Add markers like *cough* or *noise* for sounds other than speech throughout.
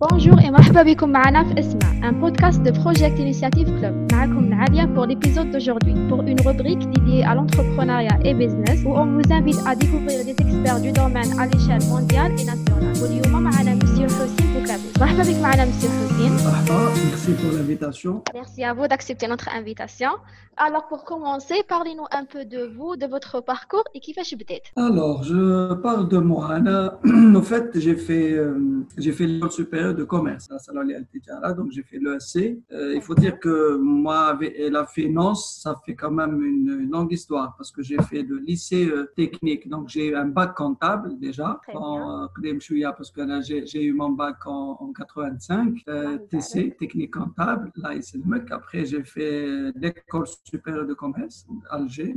Bonjour et مرحبا بكم معنا في اسمع, un podcast de Project Initiative Club. معكم Nadia pour l'épisode d'aujourd'hui, pour une rubrique dédiée à l'entrepreneuriat et business où on vous invite à découvrir des experts du domaine à l'échelle mondiale et nationale. واليوم معنا Monsieur Hossein Bouklabous. مرحبا بك معنا Monsieur Hossein. Marhaba, merci pour l'invitation. Merci à vous d'accepter notre invitation. Alors pour commencer, parlez-nous un peu de vous, de votre parcours et qui fait بديت. Alors, je parle de moi. Anna. En *clears throat* fait, j'ai fait, euh, j'ai fait l'école supérieure de commerce à Tijara, donc j'ai fait l'ESC. Euh, il faut dire que moi, avec la finance, ça fait quand même une, une longue histoire parce que j'ai fait le lycée euh, technique. Donc, j'ai un bac comptable déjà. En Chouya, parce que là, j'ai eu mon bac en, en 85, euh, TC, technique comptable. Là, ici, le mec. Après, j'ai fait l'école supérieure de commerce, Alger.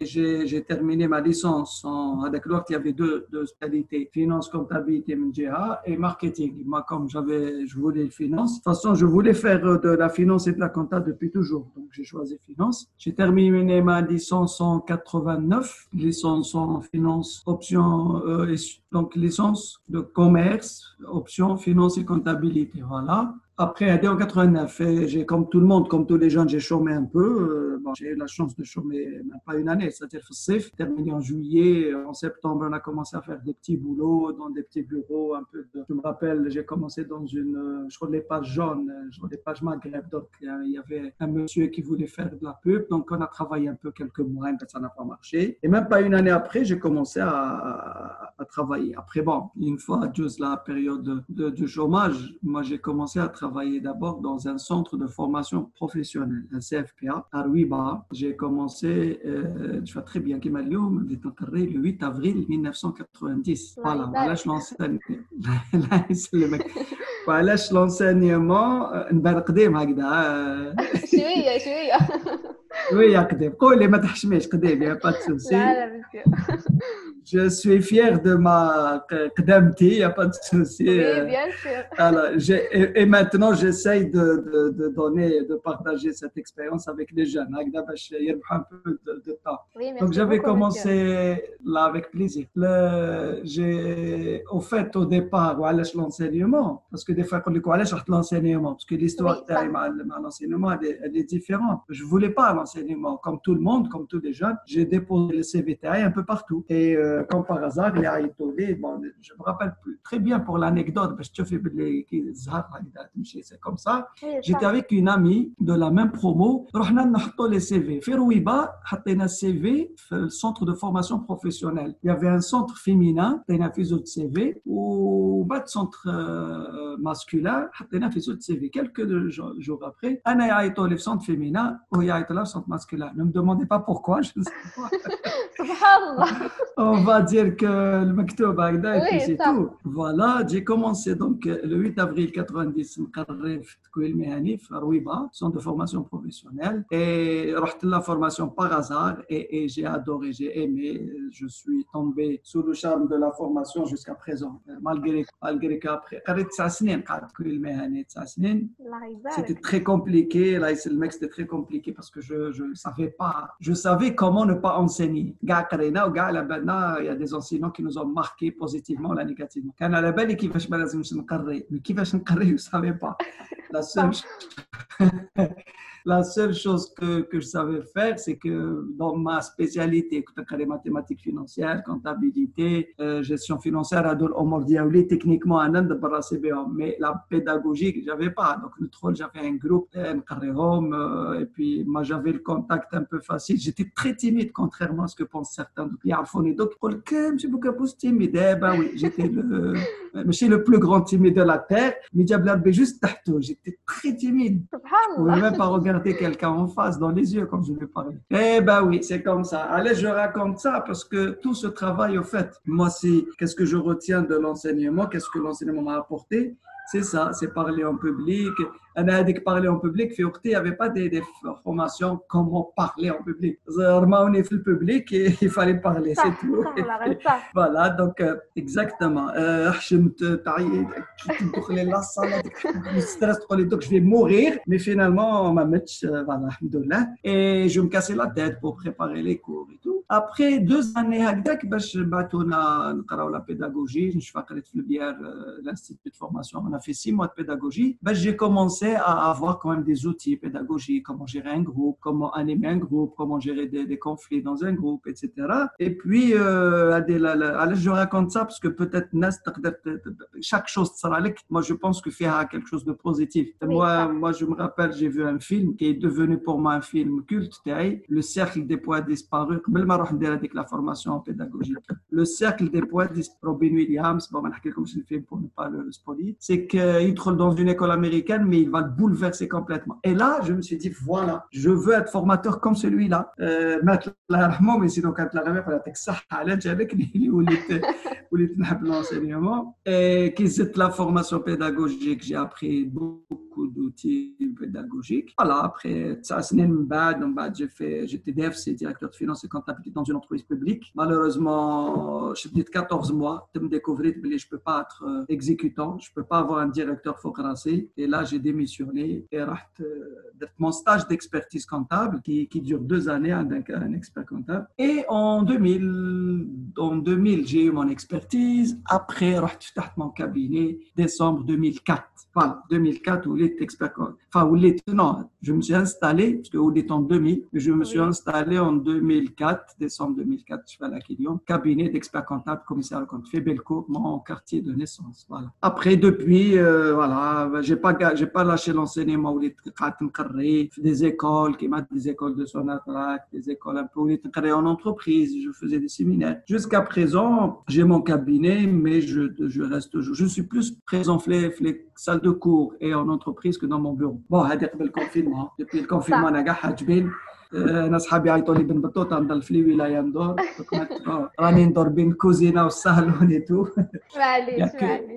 Et j'ai j'ai terminé ma licence en, avec l'autre, il y avait deux, deux spécialités, finance, comptabilité, MGA et marketing. Moi, comme j'avais, je voulais finance. De toute façon, je voulais faire euh, de la finance et de la compta depuis toujours. Donc, j'ai choisi finance. J'ai terminé ma licence en 89, licence en finance, option, euh, donc licence de commerce, option finance et comptabilité. Voilà. Après, en 89, et j'ai, comme tout le monde, comme tous les jeunes, j'ai chômé un peu. Euh, bon, j'ai eu la chance de chômer même pas une année, c'est-à-dire CIF, terminé en juillet. En septembre, on a commencé à faire des petits boulots dans des petits bureaux. Un peu de... Je me rappelle, j'ai commencé dans une, je crois, les pages jaunes, je crois, les pages Maghreb. Donc, il y avait un monsieur qui voulait faire de la pub. Donc, on a travaillé un peu quelques mois, mais ça n'a pas marché. Et même pas une année après, j'ai commencé à, à- travailler. Après, bon, une fois, juste la période de, de- du chômage, moi, j'ai commencé à travailler d'abord dans un centre de formation professionnelle, un CFPA, à Rouiba. J'ai commencé, euh, je vois très bien, qui m'a dit, oh, le 8 avril 1990. الله Voilà, يبارك. voilà, je l'enseigne. *laughs* Là, c'est le mec. وعلاش l'enseignement نبان قديم هكذا آه، شوية شوية. وي يا قديم قولي ما تحشميش قديم يا با de souci لا لا monsieur. je suis fier de ma Kdamti, il n'y a pas de souci. Oui, euh. bien sûr. *laughs* Alors, et, maintenant, j'essaye de, de, de, donner, de partager cette expérience avec les jeunes. un peu de, temps. Oui, Donc, j'avais commencé là avec plaisir. J'ai, au fait, au départ, l'enseignement, parce que des fois, quand on dit l'enseignement, parce que l'histoire oui, de l'enseignement, elle, est différente. Je ne voulais pas l'enseignement, comme tout le monde, comme tous les jeunes. J'ai déposé le CVTI un peu partout. Et euh, euh, comme par hasard, il a étonné. Bon, je me rappelle plus. très bien pour l'anecdote, parce que c'est comme ça. J'étais avec une amie de la même promo. les CV. Ferouiba, CV, le centre de formation professionnelle. Il y avait un centre féminin, un CV, ou un centre euh, masculin, un CV. Quelques jours après, un le centre féminin, ou le centre masculin. Ne me demandez pas pourquoi, je ne sais pas. *laughs* *laughs* On va dire que le maktoub هكذا et Oui, puis c'est ça. tout. Voilà, j'ai commencé donc euh, le 8 avril 90 مقرر في التكوين المهني في رويبا, centre de formation professionnelle. Et رحت la formation par hasard et, et j'ai adoré, j'ai aimé. Je suis tombé sous le charme de la formation jusqu'à présent. Malgré, malgré qu'après, قريت تسع سنين قعدت التكوين المهني تسع سنين. الله C'était يبارك. très compliqué. Là, c'est le mec, c'était très compliqué parce que je ne savais pas. Je savais comment ne pas enseigner. قاع قرينا وقاع على بالنا il y a des enseignants qui nous ont marqué positivement ou négativement. كان على بالي كيفاش ما لازمش نقري. Mais كيفاش نقري, je ne savais pas. La seule, *laughs* La seule chose que, que je savais faire, c'est que dans ma spécialité, les mathématiques financières, comptabilité, euh, gestion financière, Adol Omar techniquement, à Nand, mais la pédagogique, j'avais pas. Donc, le troll, j'avais un groupe, un carré euh, et puis moi, j'avais le contact un peu facile. J'étais très timide, contrairement à ce que pensent certains. Donc, il y a un d'autres, je suis beaucoup plus timide. Eh ben oui, j'étais le, *laughs* je le plus grand timide de la Terre, mais j'avais juste J'étais très timide. Je pouvais même pas regarder quelqu'un en face, dans les yeux, quand je lui parlais. Eh ben oui, c'est comme ça. Allez, je raconte ça parce que tout ce travail, au fait, moi, c'est qu'est-ce que je retiens de l'enseignement, qu'est-ce que l'enseignement m'a apporté? C'est ça, c'est parler en public. انا هذيك parler en public في وقتي il n'y avait pas des, des formations comment parler en public رماوني في الببليك *laughs* il fallait parler c'est tout *laughs* voilà donc exactement حشمت تعيط تدخلي لا صاله ستريس تقولي دوك جو في مورير مي فينالمون ما متش فوالا الحمد لله et je me cassais la tête pour préparer les cours et tout après deux années هكذاك باش بعثونا نقراو لا pédagogie je قريت في البيار l'institut de formation on a fait six mois de pédagogie à avoir quand même des outils pédagogiques, comment gérer un groupe, comment animer un groupe, comment gérer des, conflits dans un groupe, etc. Et puis, euh, je raconte ça parce que peut-être chaque chose sera Moi, je pense que faire quelque chose de positif. Moi, moi, je me rappelle, j'ai vu un film qui est devenu pour moi un film culte, Le cercle des poids disparus. Avec la formation pédagogique. Le cercle des poids Robin Williams, bon, je le film pour ne pas le spoiler, c'est qu'il trouve dans une école américaine, mais il va le bouleverser complètement. Et là, je me suis dit, voilà, je veux être formateur comme celui-là. Euh, mais sinon, quand la ramène, elle ça, avec l'enseignement. Et qui c'est la formation pédagogique, j'ai appris beaucoup d'outils pédagogiques. Voilà, après, ça, j'ai fait, j'étais DFC, directeur de finance et comptabilité dans une entreprise publique. Malheureusement, j'ai dit 14 mois, de me découvrir que je peux pas être euh, exécutant, je peux pas avoir un directeur foncrassé. Et là, j'ai démissionné et euh, mon stage d'expertise comptable qui, qui, dure deux années un expert comptable. Et en 2000, en 2000 j'ai eu mon Après, j'ai mon cabinet décembre 2004. Voilà, 2004, où est expert Enfin, où non, je me suis installé, parce que où est en 2000, mais je me suis installé en 2004, décembre 2004, je fais la cabinet d'expert comptable, commissaire compte, fait Belco, mon quartier de naissance. Voilà. Après, depuis, euh, voilà, j'ai pas, j'ai pas lâché l'enseignement, où des écoles, qui m'a des écoles de Sonatrach, des écoles un peu, où en entreprise, je faisais des séminaires. Jusqu'à présent, j'ai mon cabinet, mais je, je reste, je, je suis plus présent, les, les salles de cours et en entreprise que dans mon bureau. Bon, le confinement. Depuis le confinement, on a انا صحابي يعيطوا لي بن بطوطه نضل في الولايه ندور راني ندور بين كوزينه والسهل تو معليش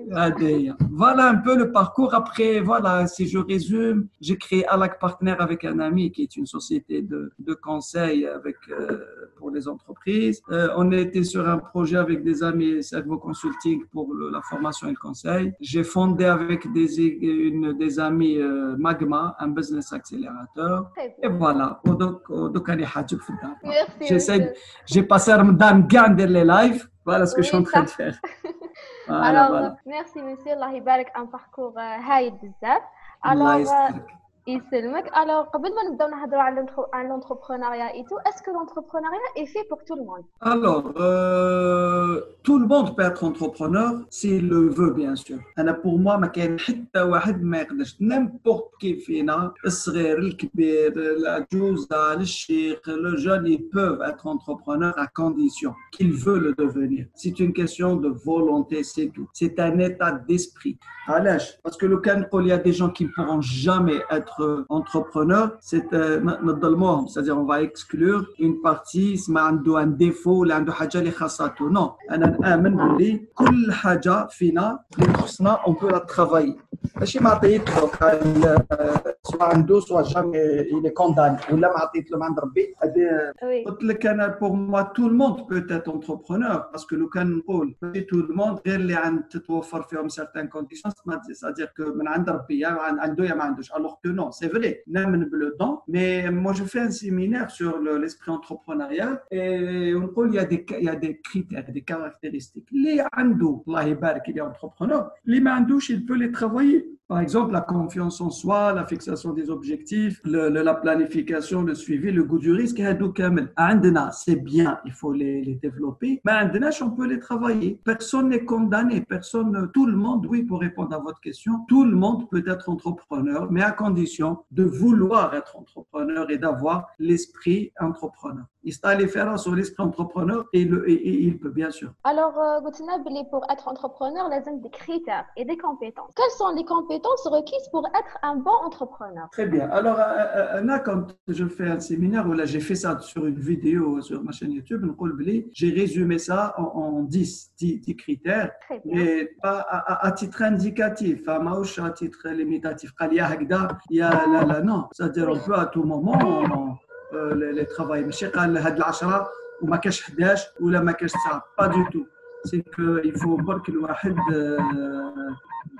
معليش Voilà un peu le parcours. Après, voilà, si je résume, j'ai créé Alak Partner avec un ami qui est une société de, de conseil avec, euh, pour les entreprises. Euh, on était sur un projet avec des amis Servo Consulting pour le, la formation et le conseil. J'ai fondé avec des, une, des amis euh, Magma, un business accélérateur. Et voilà. Donc, J'essaie, j'ai passé Ramadan dans les lives. Voilà ce que je suis en train de faire. *laughs* Alors, merci monsieur, Allah un parcours haïd Alors, يسلمك alors قبل ما نبداو نهضروا على على l'entrepreneuriat et tout est-ce que l'entrepreneuriat est fait pour tout le monde alors euh, tout le monde peut être entrepreneur s'il le veut bien sûr انا pour moi ما كاين حتى واحد ما يقدرش n'importe qui فينا الصغير الكبير العجوزه الشيخ le jeune ils peuvent être entrepreneurs à condition qu'ils veulent le devenir c'est une question de volonté c'est tout c'est un état d'esprit علاش parce que le كان نقول il y a des gens qui ne pourront jamais être entrepreneur, c'est euh, c'est-à-dire on va exclure une partie c'est un défaut ولا عنده حاجه اللي خاصته non انا نامن باللي كل حاجه فينا اللي تخصنا on peut la travailler ماشي ما عطيت سواء عنده سواء جامي il est condamné ولا ما عطيت له من عند ربي قلت لك انا pour moi tout le monde peut être entrepreneur parce que لو كان نقول tout le monde غير اللي عند تتوفر فيهم certaines conditions c'est-à-dire que من عند ربي يا عنده يا ما عندوش alors que c'est vrai, mais moi je fais un séminaire sur l'esprit entrepreneurial et on il y il y a des critères, des caractéristiques. Les andou, Allah il est entrepreneur, les mandouches, il peut les travailler. Par exemple, la confiance en soi, la fixation des objectifs, la planification, le suivi, le goût du risque, c'est bien, il faut les, développer. Mais on peut les travailler. Personne n'est condamné, personne, tout le monde, oui, pour répondre à votre question, tout le monde peut être entrepreneur, mais à condition de vouloir être entrepreneur et d'avoir l'esprit entrepreneur il est allé faire un risque entrepreneur et, il peut bien sûr. Alors, euh, Goutinabli, pour être entrepreneur, il y a des critères et des compétences. Quelles sont les compétences requises pour être un bon entrepreneur? Très bien. Alors, là, quand je fais un séminaire, là, j'ai fait ça sur une vidéo sur ma chaîne YouTube, j'ai résumé ça en, en 10, 10, critères, mais pas à, titre indicatif, à à titre limitatif. Il y a là, là, non. C'est-à-dire, on peut à tout moment. euh, les, les travailler. ماشي قال هاد العشرة وما كاش 11 ولا ما كاش 9. Pas du tout. C'est qu'il faut برك الواحد euh,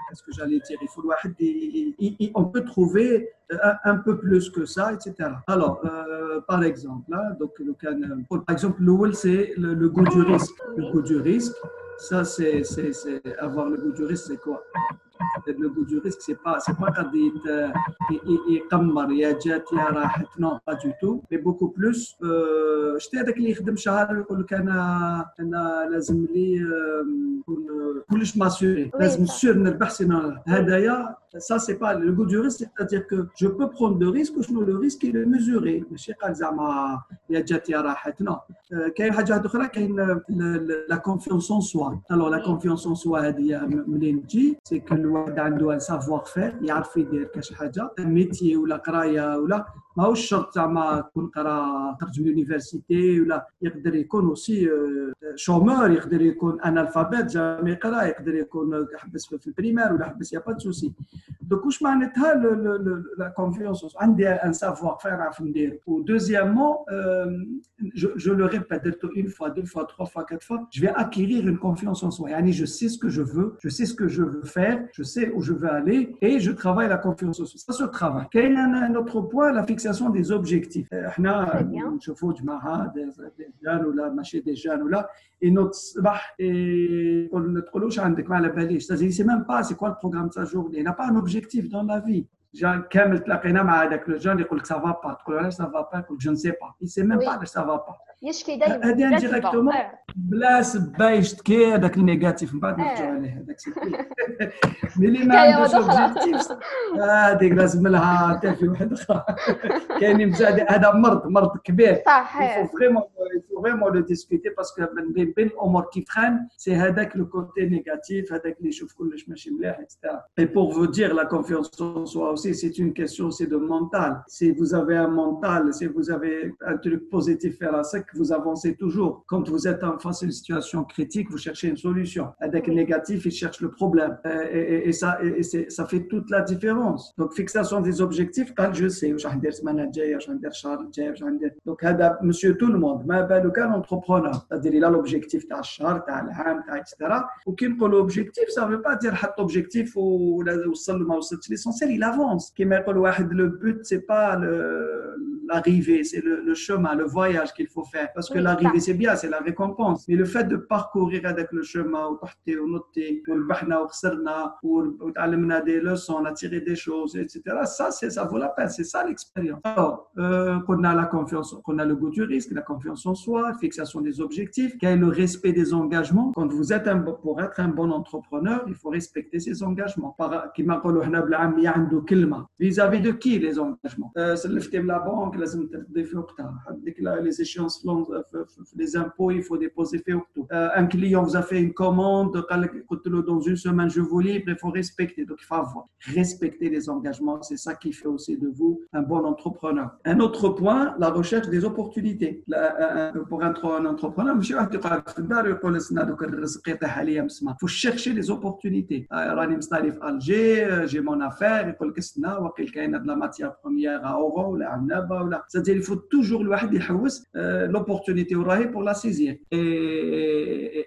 qu'est-ce que j'allais dire Il faut le واحد, il- il- il- on peut trouver un, un peu plus que ça, etc. Alors, euh, par exemple, là, donc, le can- pour- par exemple, l'OL, c'est le, le goût du risque. Le goût du risque, ça, c'est c'est- c'est- avoir le goût du risque, c'est quoi Le goût du risque, c'est pas, c'est pas ي- يقمر يا جات يا راحت non pas du tout mais beaucoup plus euh, شتي هذاك اللي يخدم شهر يقول لك أنا أنا لازم لي آه، نكون آه، كلش ماسوري لازم. سور نربح سينو هدايا ça c'est pas le goût du risque c'est-à-dire que je peux prendre de risques وشنو le risque il est mesuré ماشي قال زعما يا جات يا راحت non آه، كاين حاجه واحدة اخرى كاين لا كونفيونس اون سوا alors la confiance en soi هذه منين تجي سي كو الواحد عنده ان سافوار فير يعرف يدير كاش حاجه ميتي ولا قرايه ولا ماهوش شرط زعما تكون قرا خرج من اليونيفرسيتي ولا يقدر يكون اوسي شومور يقدر يكون انالفابيت جامي يقرا يقدر يكون حبس في البريمير ولا حبس يا با دو سوسي دوك واش معناتها لا كونفيونس عندي ان سافوار فير نعرف ندير ودوزيامون je, je le répète درتو une fois, deux fois, trois fois, quatre fois, je vais acquérir une confiance en soi. Yani, je sais ce que je veux, je sais ce que je veux faire, je sais où je veux aller et je travaille la confiance en soi. Ça se travaille. Quel est un, un autre point La fixation des objectifs. Euh, euh, et notre hein, c'est même pas c'est quoi le programme de sa journée. Il n'a pas un objectif dans la vie. Quand le jeune, il dit que ça va pas. Ça va pas, je ne sais pas. Il ne sait même pas que ça va pas. يشكي *laughs* دايما هذه بلا indirectement. سبب. آه. بلا سبا يشتكي هذاك النيجاتيف من بعد نرجعوا آه. عليه هذاك سيكون مي اللي ما حكاية عندوش واحدة أخرى. اوبجيكتيف هذيك لازم لها تافي واحد اخرى كاينين بزاف هذا مرض مرض كبير *laughs* صح il faut vraiment il faut vraiment le discuter parce que من بين بين الامور qui freinent c'est هذاك le côté négatif هذاك اللي يشوف كلش ماشي مليح etc et pour vous dire la confiance en soi aussi c'est une question aussi de mental si vous avez un mental si vous avez un truc positif à la sec vous avancez toujours quand vous êtes en face à une situation critique vous cherchez une solution avec le négatif il cherche le problème et, et, et ça et, et c'est- ça fait toute la différence donc fixation des objectifs quand je sais واش راح ندير السمانه الجايه واش ندير الشهر الجاي واش ندير دونك هذا مسيو تو الموند ما بالو كان انتربرونور c'est-à-dire il a l'objectif تاع الشهر تاع العام تاع اكسترا وكي نقولوا اوبجيكتيف سا فو با دير حط اوبجيكتيف ولا وصل ما وصلتش ليسونسيال il avance كيما يقول واحد le but c'est pas le l'arrivée, c'est le, le chemin, le voyage qu'il faut faire. Parce que oui, l'arrivée, c'est bien, c'est la récompense. Mais le fait de parcourir avec le chemin, ou partir, ou noter, ou le bahna, ou khsarna, ou amener des leçons, on des choses, etc. Ça, c'est, ça vaut la peine. C'est ça l'expérience. Alors, euh, qu'on a la confiance, qu'on a le goût du risque, la confiance en soi, fixation des objectifs, qu'il y ait le respect des engagements. Quand vous êtes un, pour être un bon entrepreneur, il faut respecter ses engagements. Vis-à-vis -vis de qui les engagements? Euh, la banque, les échéances لازم ترضي في وقتها. عندك لي زيشونس في les impôts, il faut déposer في وقته. Euh, un client vous a fait une commande, قال لك قلت له dans une semaine je vous livre, il faut respecter. Donc il faut avoir respecter les engagements, c'est ça qui fait aussi de vous un bon entrepreneur. Un autre point, la recherche des opportunités. La- un- un- pour être un entrepreneur, ماشي واحد يقعد في الدار ويقول لسنا دوك الرزق يطيح عليا مسمى. faut chercher les opportunités. آه، راني مستالي في الجي جي مون افير يقول لك استنى وقيل كاينه de la matière première à اورو ولا عنابه ولا c'est-à-dire il faut toujours الواحد يحوس آه، l'opportunité وراهي pour la saisir et,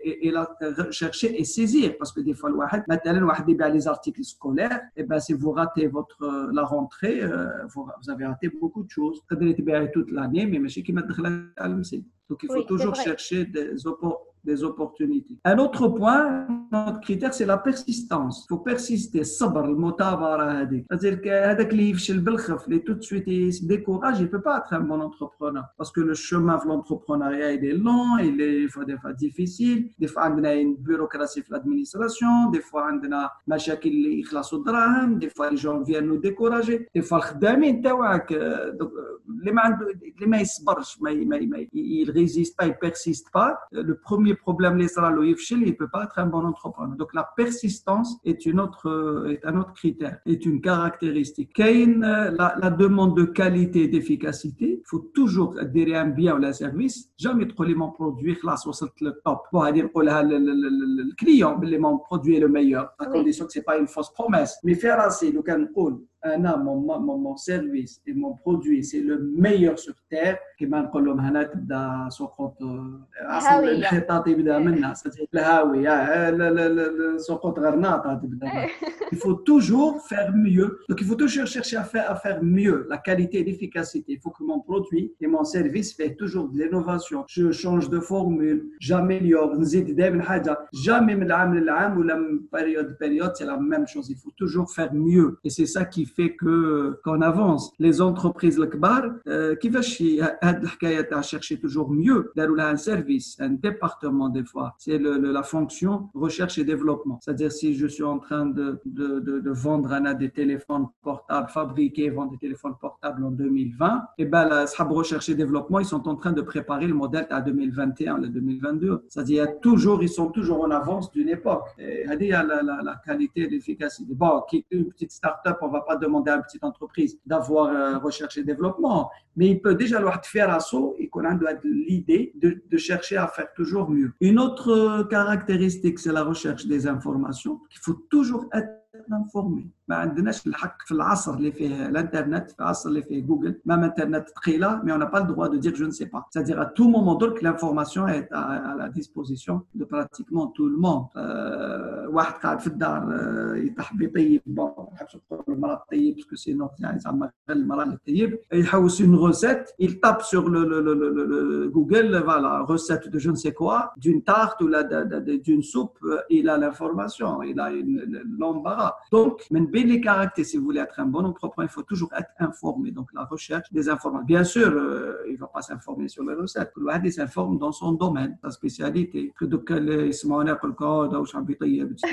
et, et la chercher et saisir parce que des fois الواحد مثلا واحد يبيع les articles scolaires et ben si vous ratez votre euh, la rentrée euh, vous, vous avez raté beaucoup de choses تقدري تبيعي toute l'année mais ماشي كيما تدخل على المسجد donc il faut Oui, c'est toujours vrai. chercher des opportunités des opportunités. Un autre point, notre critère, c'est la persistance. Il faut persister. Sabr, le C'est-à-dire que tout de suite il se décourage, il ne peut pas être un bon entrepreneur. Parce que le chemin de l'entrepreneuriat, il est long, il est des fois, des fois difficile. Des fois, on a une bureaucratie de l'administration. Des fois, on a مشاكل اللي يخلصوا الدراهم. Des fois, les gens viennent nous décourager. Des fois, الخدامين تاعك اللي ما عنده اللي ما يصبرش ما il résiste pas, il persiste pas. Le premier problème, les il ne peut pas être un bon entrepreneur. Donc la persistance est, une autre, est un autre critère, est une caractéristique. La, la demande de qualité et d'efficacité, il faut toujours dire un bien ou un service. Jamais trop mon produit, là, le top. Pour dire le client, mon produit est le meilleur, à condition que ce n'est pas une fausse promesse. Mais faire assez, donc un انا mon service et mon produit c'est le meilleur sur terre كما نقول لهم هنا تبدا سقوط اصلا الخطاط يبدا منها الهاوي سقوط غرناطه تبدا il faut toujours faire mieux donc il faut toujours chercher à faire à faire mieux la qualité et l'efficacité il faut que mon produit et mon service fait toujours de l'innovation je change de formule j'améliore نزيد دائما حاجه jamais من العام للعام ولا من période période c'est la même chose il faut toujours faire mieux et c'est ça qui fait fait que qu'on avance. Les entreprises l'akbar, euh, qui va à chercher toujours mieux, d'avoir un service, un département des fois. C'est le la fonction recherche et développement. C'est-à-dire si je suis en train de, de, de, vendre un, des téléphones portables, fabriquer, vendre des téléphones portables en 2020, et eh ben la recherche et développement, ils sont en train de préparer le modèle à 2021, le 2022. C'est-à-dire toujours, ils sont toujours en avance d'une époque. Et, la, la, la qualité, l'efficacité. Bon, qui une petite start-up, on va pas demander à une petite entreprise d'avoir euh, recherche et développement, mais il peut déjà leur faire assaut et qu'on a l'idée de, de, chercher à faire toujours mieux. Une autre caractéristique, c'est la recherche des informations, qu'il faut toujours être informé. ما عندناش الحق في العصر اللي فيه الانترنت في العصر اللي فيه جوجل مام انترنت ثقيله مي اون با الدروا دو دير جو نسي با سادير ا تو مومون درك لانفورماسيون ايت ا لا ديسبوزيسيون دو براتيكمون تو الموند واحد قاعد في الدار يطيح بيطيب بون ما نحبش نقول المراه تطيب باسكو سينو يعني زعما غير المراه اللي تطيب يحوس اون روسيت il tape sur le, le, le, le, Google, voilà, recette de je ne sais quoi, d'une tarte ou d'une soupe, il a l'information, il a l'embarras. Donc, les caractères, si vous voulez être un bon entrepreneur, il faut toujours être informé. Donc, la recherche des informations. Bien sûr, euh, il ne va pas s'informer sur les recettes. Il s'informe dans son domaine, sa spécialité. Que de quel يسمعونا يقول لك هذا واش عم يطيب etc.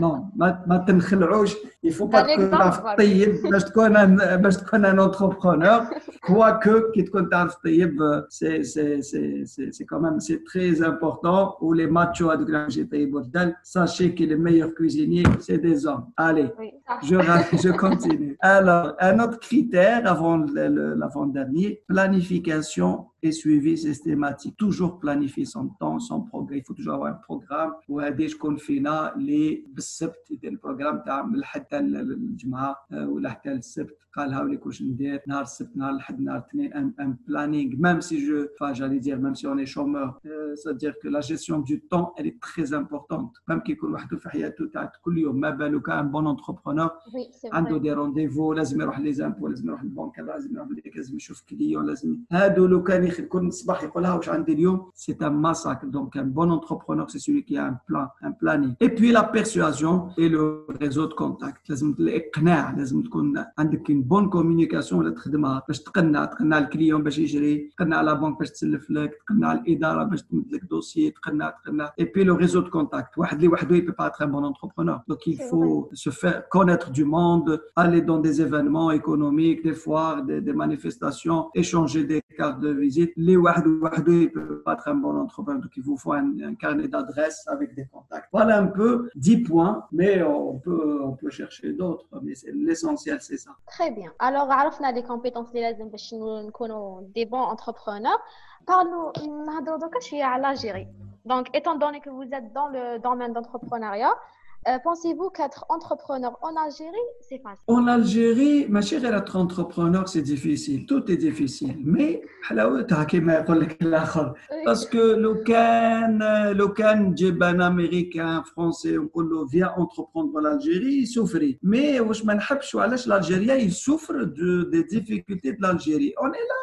Non, ما ما تنخلعوش. Il faut pas تكون تعرف تطيب باش تكون باش تكون un entrepreneur. Quoique كي تكون تعرف تطيب c'est c'est c'est c'est quand même c'est très important. Ou les machos هذوك اللي يطيبوا الدل. Sachez que les meilleurs cuisiniers c'est des hommes. Allez. Oui, je, je continue. Alors, un autre critère avant l'avant-dernier, planification et suivi systématique. Toujours planifier son temps, son programme. Il faut toujours avoir un programme. وهذه شكون فينا اللي بالسبت يدير البروغرام تاع من الحد الجمعه الجمعه آه، ولا حتى للسبت. قالها ولي كلش ندير نهار السبت نهار الاحد نهار الاثنين ان ان بلانينغ même si je enfin j'allais dire même si on est chômeur c'est-à-dire que la gestion du temps elle est très importante même كي يكون وحده في حياته تاع كل يوم ما بالك ان بون انتربرونور عنده دي رونديفو لازم يروح لي زامبو لازم يروح للبنك لازم يروح لازم يشوف كليون لازم هادو لو كان c'est un massacre. Donc, un bon entrepreneur, c'est celui qui a un plan, un planning. Et puis, la persuasion et le réseau de contacts. لازم الإقناع لازم تكون عندك une bonne communication ولا تخدمها باش تقنع تقنع الكليون باش يجري تقنع لا بنك باش تسلف لك تقنع الإدارة باش تمد لك دوسي تقنع تقنع et puis le réseau de contacts واحد اللي وحده il peut pas être un bon entrepreneur donc il faut se faire connaître du monde aller dans des événements économiques des foires des, des manifestations échanger des cartes de visite les wahdo wahdo ne peuvent pas être un bon entrepreneur, donc il vous faut un, carnet d'adresses avec des contacts. Voilà un peu 10 points, mais on peut, on peut chercher d'autres, mais l'essentiel, c'est ça. Très bien. Alors, on a des compétences des bons entrepreneurs. Parlons de l'Algérie. Donc, étant donné que vous êtes dans le domaine d'entrepreneuriat, Euh, pensez-vous qu'être entrepreneur en Algérie, c'est facile? En Algérie, ma chère, être entrepreneur, c'est difficile. Tout est difficile. Mais, parce que le can, le can, un américain, français, on vient entreprendre en Algérie, il souffre. Mais, l'Algérien, il souffre de, des difficultés de l'Algérie. On est là,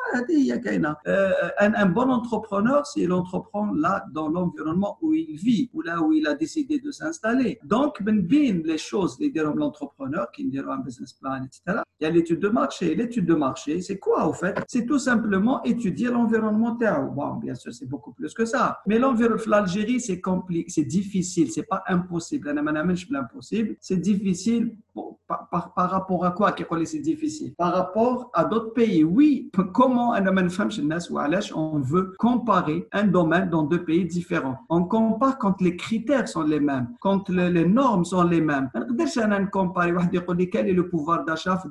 euh, un, un bon entrepreneur, c'est il entreprend là, dans l'environnement où il vit, ou là où il a décidé de s'installer. Donc, les choses, les l'entrepreneur, qui dit un business plan, etc. Il y a l'étude de marché. L'étude de marché, c'est quoi, au fait C'est tout simplement étudier l'environnement. Bon, bien sûr, c'est beaucoup plus que ça. Mais l'environnement, l'Algérie, c'est compliqué, c'est difficile, c'est pas impossible. C'est difficile par, rapport à quoi c'est difficile? Par rapport à d'autres pays. Oui, comment on veut comparer un domaine dans deux pays différents? On compare quand les critères sont les mêmes, quand les normes sont les mêmes. On compare quel est le pouvoir d'achat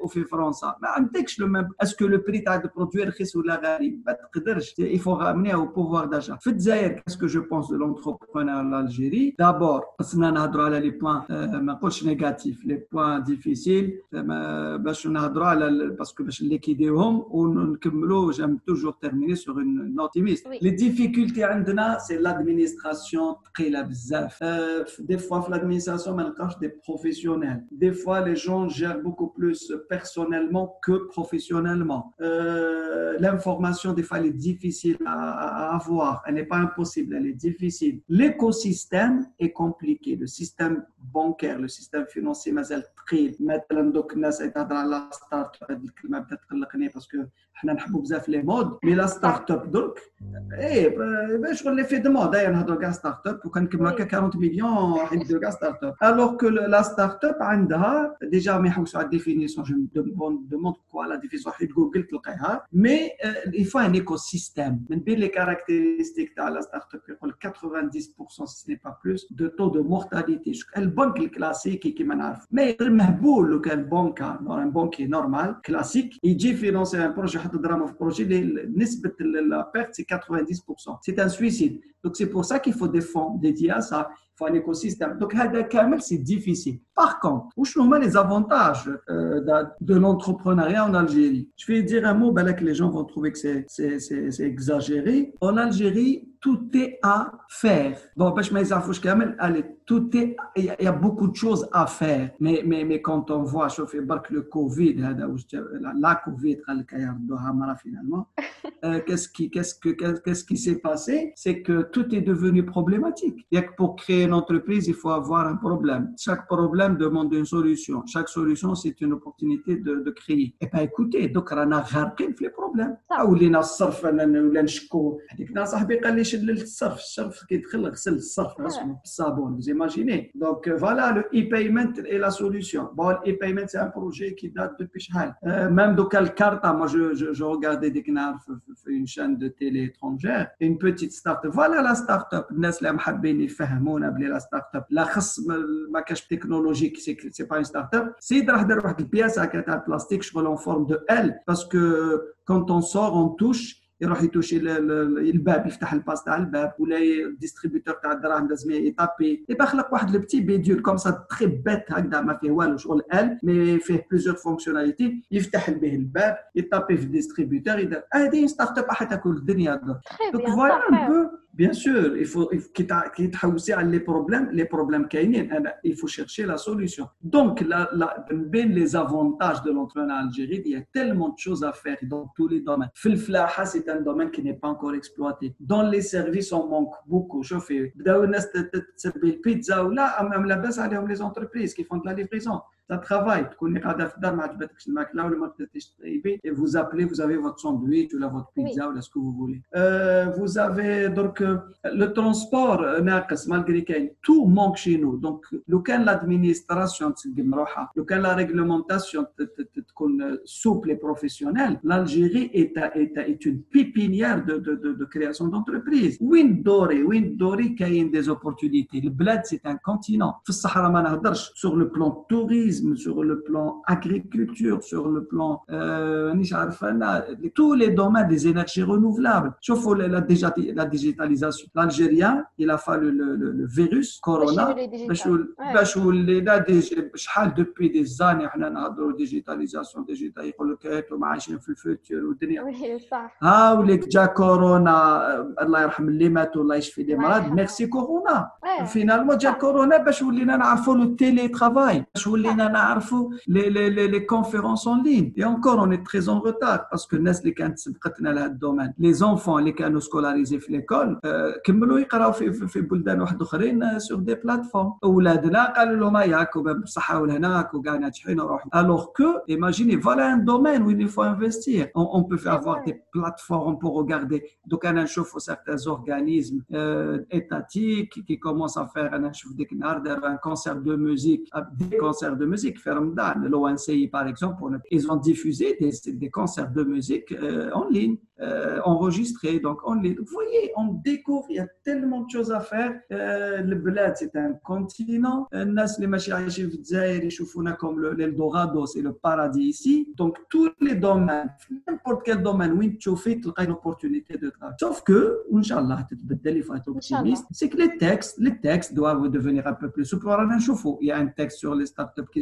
au France. le même. Est-ce que le prix de produire ou la bah, Il faut ramener au pouvoir d'achat. Qu'est-ce que je pense de l'entrepreneur en Algérie? D'abord, on a les points euh, négatifs les points difficiles, parce que je liquide j'aime toujours terminer sur une optimiste. Les difficultés c'est l'administration très euh, Des fois, l'administration, elle des professionnels. Des fois, les gens gèrent beaucoup plus personnellement que professionnellement. Euh, l'information, des fois, elle est difficile à avoir. Elle n'est pas impossible, elle est difficile. L'écosystème est compliqué. Le système bancaire, le système financier, mais elle très. Maintenant, donc, la start parce que حنا نحبوا بزاف لي مود مي لا ستارت اب درك ايه شغل لي في دو مود داير نهضروا كاع ستارت اب وكنكملوا هكا 40 مليون راح يديروا كاع ستارت اب الوغ كو لا ستارت اب عندها ديجا ما يحوسوا على الديفينيسيون جو دوموند كوا لا ديفينيسيون حيت جوجل تلقاها مي il faut un écosystème من بين لي كاركتيرستيك تاع لا ستارت اب يقول 90% سي ني با بلوس دو تو دو مورتاليتي البنك الكلاسيكي كيما نعرف ما يقدر مهبول لو كان بنكا ان بنكي نورمال كلاسيك يجي فينونسي ان بروجي de projet, la perte, c'est 90%. C'est un suicide. Donc, c'est pour ça qu'il faut des fonds dédiés à ça ديدي ا سا faut un écosystème. Donc, c'est difficile. Par contre, où sont les avantages euh, de l'entrepreneuriat en Algérie Je vais dire un mot, ben là, que les gens vont trouver que c'est exagéré. En Algérie, tout est à faire. Bon, allez, tout est, il y a beaucoup de choses à faire. Mais, mais, mais quand on voit, chauffer le Covid, la Covid, finalement, *laughs* euh, qu'est-ce qui, qu'est-ce que, qu'est-ce qui s'est passé? C'est que tout est devenu problématique. Il y a que pour créer une entreprise, il faut avoir un problème. Chaque problème demande une solution. Chaque solution, c'est une opportunité de, de créer. Et eh bien, écoutez, donc, on a غارقين في les problèmes. Ah, ou les الصرف ولا نشكو. هذيك صاحبي قال لي شد الصرف، الصرف كيدخل غسل الصرف بالصابون. Vous imaginez. Donc, voilà, le e-payment est la solution. Bon, le e-payment, c'est un projet qui date depuis شحال. Euh, même donc, Carta, moi, je, je, je regardais des une chaîne de télé étrangère, une petite start-up. Voilà la start-up. الناس اللي محبين يفهمونا بلي لا ستارت اب لا خص ما كاش تكنولوجيك سي با ستارت اب سيد راح دار واحد البياس هكا تاع البلاستيك شغل اون فورم دو ال باسكو كونت اون سور اون توش يروح يتوشي الباب يفتح الباس تاع الباب ولا الديستريبيوتور تاع الدراهم لازم يطابي يبقى خلق واحد البتي بيديول كوم سا تري بيت هكذا ما فيه والو شغل ال مي فيه بليزيور فونكسيوناليتي يفتح به الباب يطابي في الديستريبيوتور يدير هذه ستارت اب راح تاكل الدنيا. دونك فوالا ان بو Bien sûr, il faut, aussi les problèmes, les problèmes il faut chercher la solution. Donc, la, les avantages de l'entrepreneuriat en Algérie, il y a tellement de choses à faire dans tous les domaines. Filflaha, c'est un domaine qui n'est pas encore exploité. Dans les services, on manque beaucoup. Je fais, pizza ou là, les entreprises qui font de la livraison ça travaille. Et vous appelez, vous avez votre sandwich ou votre pizza ou ce que vous voulez. Euh, vous avez donc euh, le transport, euh, malgré tout manque chez nous. Donc, le l'administration, le la réglementation souple et professionnelle, l'Algérie est, est, est, une pépinière de, de, de, de création d'entreprises. Windori, Windori, qui a des opportunités. Le bled, c'est un continent. Sur le plan tourisme, tourisme, sur le plan agriculture, sur le plan euh, tous les domaines des énergies renouvelables. Sauf la, déjà la digitalisation. L'Algérien, il a fallu le, le, le virus, Corona, ouais. depuis des années, on a de digitalisation, digitalisation, le futur, Ah, ou les déjà Corona, euh, Allah yarham les matos, Allah yashfi les malades, merci Corona. Finalement, déjà Corona, parce que nous avons le télétravail, parce que les, conférences en ligne. Et encore, on est très en retard parce que les enfants, les canaux scolarisés à l'école, sur des plateformes. Alors que, imaginez, voilà un domaine où il faut investir. On, peut faire avoir des plateformes pour regarder. Donc, on a certains organismes euh, étatiques qui commencent à faire un, un concert de musique, des concerts de musique musique. Fermdan, l'ONCI par exemple, ils ont diffusé des, concerts de musique euh, en ligne, euh, enregistrés, donc en ligne. Vous voyez, on découvre, il y a tellement de choses à faire. Euh, le Bled, c'est un continent. Nas, les comme l'Eldorado, c'est le paradis ici. Donc, tous les domaines, n'importe quel domaine, où tu fais, tu as une opportunité de travail. Sauf que, Inch'Allah, il faut être optimiste, c'est que les textes, les textes doivent devenir un peu plus. Il y a un texte sur les startups qui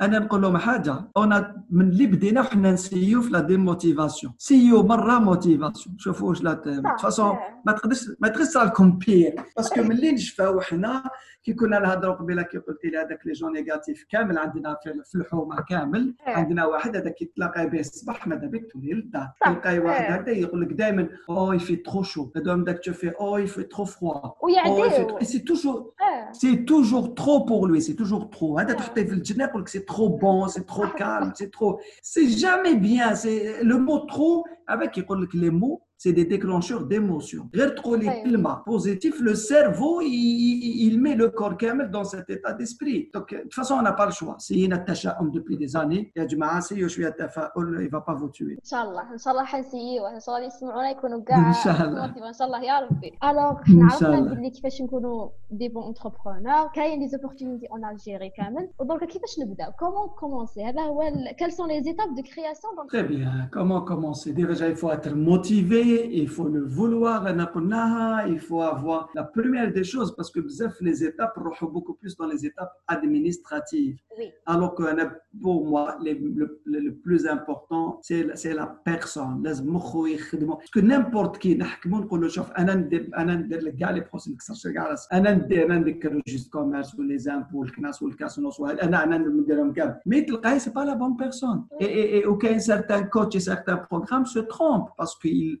أنا نقول لهم حاجة أنا من اللي بدينا وحنا نسيو في لا ديموتيفاسيون سيو مرة موتيفاسيون شوفوا واش لا فاسون ما تقدرش ما تقدرش الكومبير باسكو ملي نشفاو حنا كي كنا نهضروا قبيلة كي قلت لي هذاك لي جون نيجاتيف كامل عندنا في الحومة كامل عندنا واحد هذاك يتلاقى به الصباح ماذا بك؟ تولي للدار. تلقاي واحد هكذا يقول لك دائما أو يفي ترو شو هذوما داك تشوفي أو يفي ترو ويعديو سي توجور سي توجور ترو بور لوي سي توجور ترو هذا تحطيه في الجنة يقول لك سي trop bon, c'est trop calme, c'est trop. C'est jamais bien. C'est le mot trop avec les mots? c'est des déclencheurs d'émotions. les positif, le cerveau, il, il, met le corps kamel dans cet état d'esprit. Donc, de toute façon, on n'a pas le choix. Si il a depuis des années, il y a du maas, il ne va pas vous tuer. Inch'Allah, Inch'Allah, Inch'Allah, يسمعونا يكونوا كاع Inch'Allah. ان شاء الله يا ربي alors حنا عرفنا بلي كيفاش نكونوا دي بون انتربرونور كاين دي زوبورتونيتي اون الجيري كامل ودونك كيفاش نبداو كومون كومونسي هذا هو quelles sont les étapes de création Très bien, comment commencer Déjà, il faut être motivé il faut le vouloir, il faut avoir la première des choses parce que les étapes sont beaucoup plus dans les étapes administratives. Oui. Alors que euh, pour moi, le, le, plus important, c'est la, la personne. Parce que n'importe qui, les impôts, mais c'est pas la bonne personne. Et, et, et aucun certain coach et certains programmes se trompent parce qu'il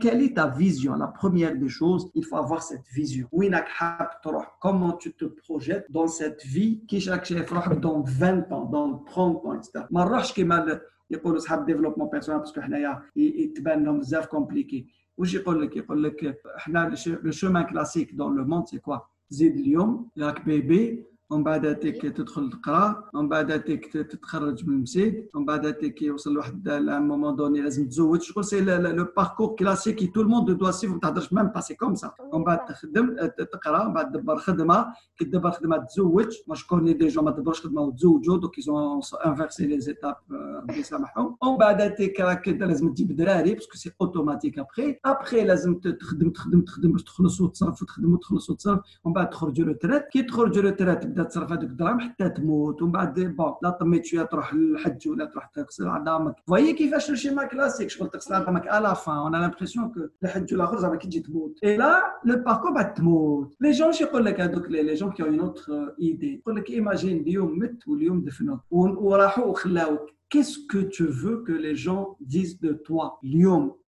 quelle est ta vision La première des choses, il faut avoir cette vision. Comment tu te projettes dans cette vie qui chaque chef dans 20 ans, dans 30 ans, etc. ما نروحش كيما يقولوا اصحاب ديفلوبمون بيرسونال باسكو حنايا يتبان لهم بزاف كومبليكي واش يقول لك يقول لك احنا لو شومان كلاسيك دون لو موند سي كوا زيد اليوم راك بيبي ومن بعد تيك تدخل تقرأ ومن بعد تيك تتخرج من المسجد ومن بعد تيك يوصل لواحد مومون دوني لازم تزوج. شغل سي لو باركور كلاسيك تو الموند دو سيف ما تهضرش ميم با سي كوم سا. ومن بعد تخدم تقرأ ومن بعد تدبر خدمة. كي تدبر خدمة تزوج. ما شكون دي جون ما تدبرش خدمة وتزوجوا. دوك يزون انفيرسي لي زيتاب ربي يسامحهم ومن بعد تيك راك لازم تجيب دراري باسكو سي اوتوماتيك ابخي ابخي لازم تخدم تخدم تخدم باش تخلص وتصرف وتخدم وتخلص وتصرف. ومن بعد تخرج روتريت كي تخرج روتريت تبدا تصرف هذوك الدراهم حتى تموت ومن بعد بون لا طميت شوية تروح للحج ولا تروح تغسل عظامك فهي كيفاش الشيما كلاسيك شغل تغسل عظامك الا فان أنا لامبرسيون كو الحج ولا اخر زعما كي تجي تموت. اي لا لو باركور بعد تموت. لي جون شي يقول لك هذوك لي جون كي اون اوتر ايدي يقول لك ايماجين اليوم مت واليوم دفنوك. وراحوا وخلاوك. Qu'est-ce que tu veux que les gens disent de toi اليوم؟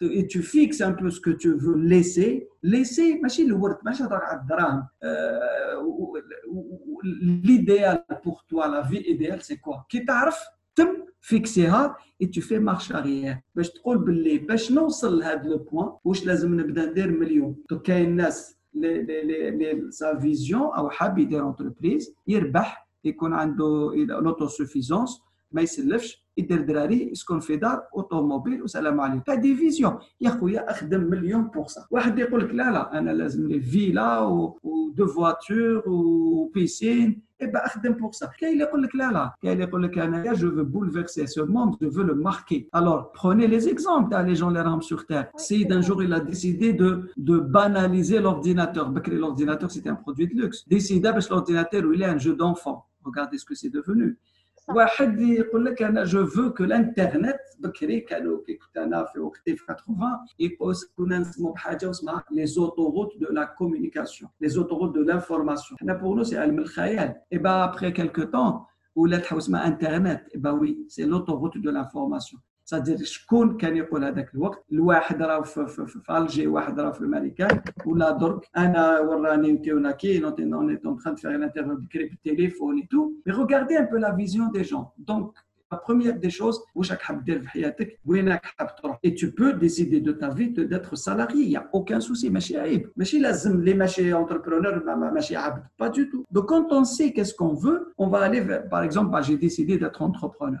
et tu fixes un peu ce que tu veux laisser laisser ماشي الورد ماشي هضرك على الدراهم l'idéal pour toi la vie idéale c'est quoi كي تعرف تم فيكسيها et tu fais marche arrière باش تقول باللي باش نوصل لهذا لو بوين واش لازم نبدا ندير مليون دونك كاين ناس لي لي لي سا فيزيون او حاب يدير انتربريز يربح يكون عنده لوتو سوفيزونس ما يسلفش يدير دراري يسكن في دار اوتوموبيل وسلام عليكم هذه فيزيون يا خويا اخدم مليون بورسا واحد يقول لك لا لا انا لازم لي فيلا ودو فواتور وبيسين اي اخدم بور سا كاين اللي يقول لك لا لا كاين اللي يقول لك انايا جو فو بولفيرسي سو موند جو فو لو ماركي الور prenez les exemples تاع لي جون اللي راهم سور تير سيد un jour il a décidé de de banaliser l'ordinateur بكري l'ordinateur c'était un produit de luxe décida باش l'ordinateur il est un jeu d'enfant regardez ce que c'est devenu واحد يقول لك انا جو فو كو الانترنت بكري كانوا كي كنت انا في وقتي في 80 كنا نسموا بحاجه اسمها لي زوتوروت دو لا كومونيكاسيون لي زوتوروت دو لانفورماسيون حنا بور نو سي علم الخيال اي با ابخي كيلكو طون ولات حاجه اسمها انترنت اي با وي سي لوتوروت دو لانفورماسيون سادير شكون كان يقول هذاك الوقت الواحد راه في, في, في, في الجي واحد راه في الامريكان ولا درك انا وراني نتيونا كي اون اون تران فيغ الانترفيو بكري بالتليفون اي تو مي روغاردي ان بو لا فيزيون دي جون دونك La première des choses, واش راك حاب دير في حياتك وين راك حاب تروح et tu peux décider de ta vie d'être salarié il y a aucun souci ماشي عيب ماشي لازم اللي ماشي entrepreneur ماشي عبد pas du tout donc quand on sait qu'est-ce qu'on veut on va aller vers, par exemple bah, j'ai décidé d'être entrepreneur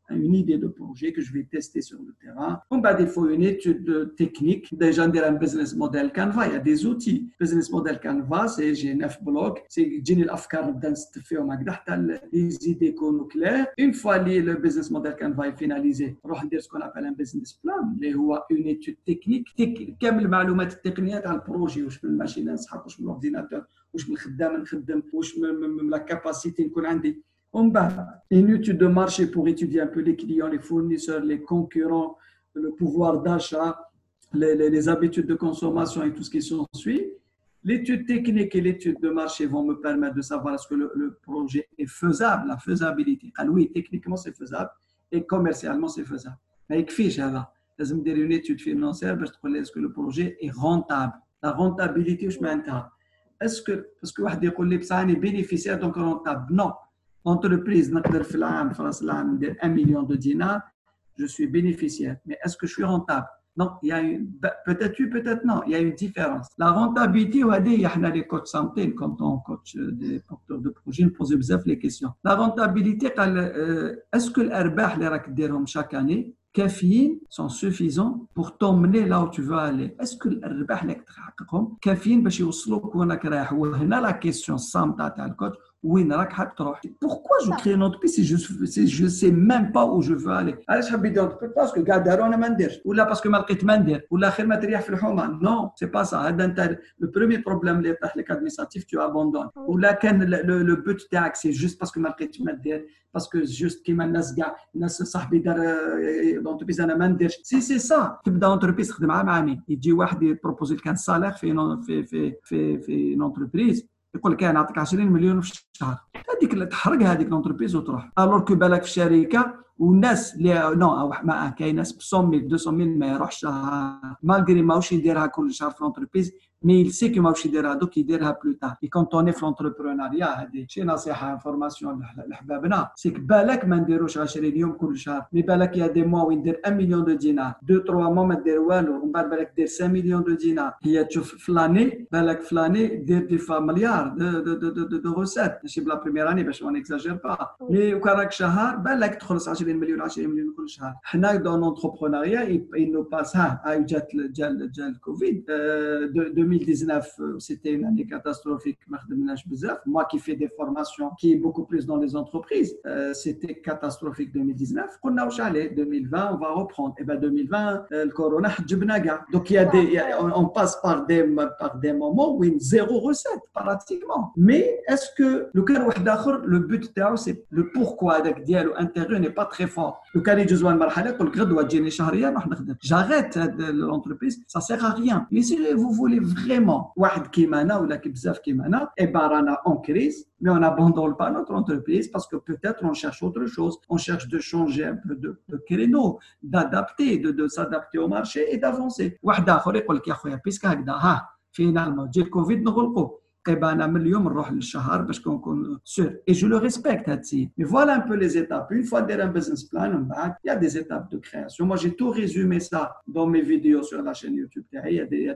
une idée de projet que je vais tester sur le terrain. On va faut une étude technique. Déjà, on un business model Canva. Il y a des outils. Business model Canva, c'est G9 blog. C'est Gini l'afkar les idées qu'on claires. Une fois le business model Canva est finalisé, on va dire ce qu'on appelle un business plan. اللي هو une étude technique. كامل المعلومات التقنية تاع البروجي واش من الماشين نسحق واش من الاورديناتور واش من الخدام نخدم واش من لا كاباسيتي نكون عندي en bas, une étude de marché pour étudier un peu les clients, les fournisseurs, les concurrents, le pouvoir d'achat, les, habitudes de consommation et tout ce qui s'ensuit. L'étude technique et l'étude de marché vont me permettre de savoir est-ce que le, projet est faisable, la faisabilité. Ah oui, techniquement c'est faisable et commercialement c'est faisable. Mais fiche, là, dire une étude financière parce que le projet est rentable. La rentabilité, je m'intéresse. Est-ce que, parce que vous est bénéficiaire donc rentable? Non entreprise نقدر في العام في راس العام ندير 1 million de dinars je suis bénéficiaire mais est-ce que je suis rentable non il y a une peut-être oui peut-être non il y a une différence la rentabilité وهذه احنا les coach santé quand on coach des porteurs de projet نبوزي بزاف les questions la rentabilité قال est-ce que الارباح اللي راك ديرهم chaque année كافيين sont suffisants pour t'emmener là où tu veux aller est-ce que الارباح اللي تحققهم كافيين باش يوصلوك وينك رايح وهنا لا كيسيون الصامته تاع الكوتش oui, Pourquoi je crée une entreprise si je ne sais même pas où je veux aller? Parce que ou là parce que ou là Non, pas ça. Le premier problème, les administratifs, tu abandonnes. Le, but c'est juste parce que parce que juste l'entreprise euh, Si c'est ça, dans l'entreprise, il dit, il un salaire, fait une entreprise. يقول لك أنا نعطيك 20 مليون في الشهر. هذيك تحرق هذيك لونتربريز وتروح. ألور كو بالك في الشركة والناس اللي نو ما كاين ناس ب 100 200 ما يروحش مالغري ماهوش يديرها كل شهر في لونتربريز مي il sait que ماهوش يديرها دوك يديرها بلو تار اي كونت اوني في لونتربرونيا هذه شي نصيحه انفورماسيون لحبابنا سيك بالك ما نديروش 20 يوم كل شهر مي بالك يا دي موا وين ندير 1 مليون دو دينار 2 3 موا ما دير والو ومن بعد بالك دير 5 مليون دو دينار هي تشوف في لاني بالك في لاني دير دي فا مليار دو دو دو دو, دو, دو روسيت ماشي بلا بريمير اني باش ما نكزاجير با مي وكان راك شهر بالك تخلص 20 مليون 20 مليون كل شهر حنا دون لونتربرونيا نو باس ها جات جا جا الكوفيد 2019 c'était une année catastrophique. Moi qui fais des formations, qui est beaucoup plus dans les entreprises, euh, c'était catastrophique 2019. On a 2020, on va reprendre. Et bien 2020, le corona, *laughs* donc il y a des, on, passe par des, par des moments où il y a zéro recette pratiquement. Mais est-ce que le le but c'est le pourquoi avec dialogue intérieur n'est pas très fort. Le cas j'arrête l'entreprise, ça sert à rien. Mais si vous voulez vraiment واحد كيمانا ولا بزاف كيمانا اي با رانا اون كريز mais on n'abandonne pas notre entreprise parce que peut-être on cherche autre chose. On cherche de changer un peu de, de créneau, d'adapter, de, de s'adapter au marché et d'avancer. واحد اخر يقول لك يا خويا بيسك هكذا ها فينالمون جي الكوفيد نغلقوا Eh ben, et je le respecte mais voilà un peu les étapes. Une fois derrière un business plan il y a des étapes de création. Moi j'ai tout résumé ça dans mes vidéos sur la chaîne YouTube. Il y a,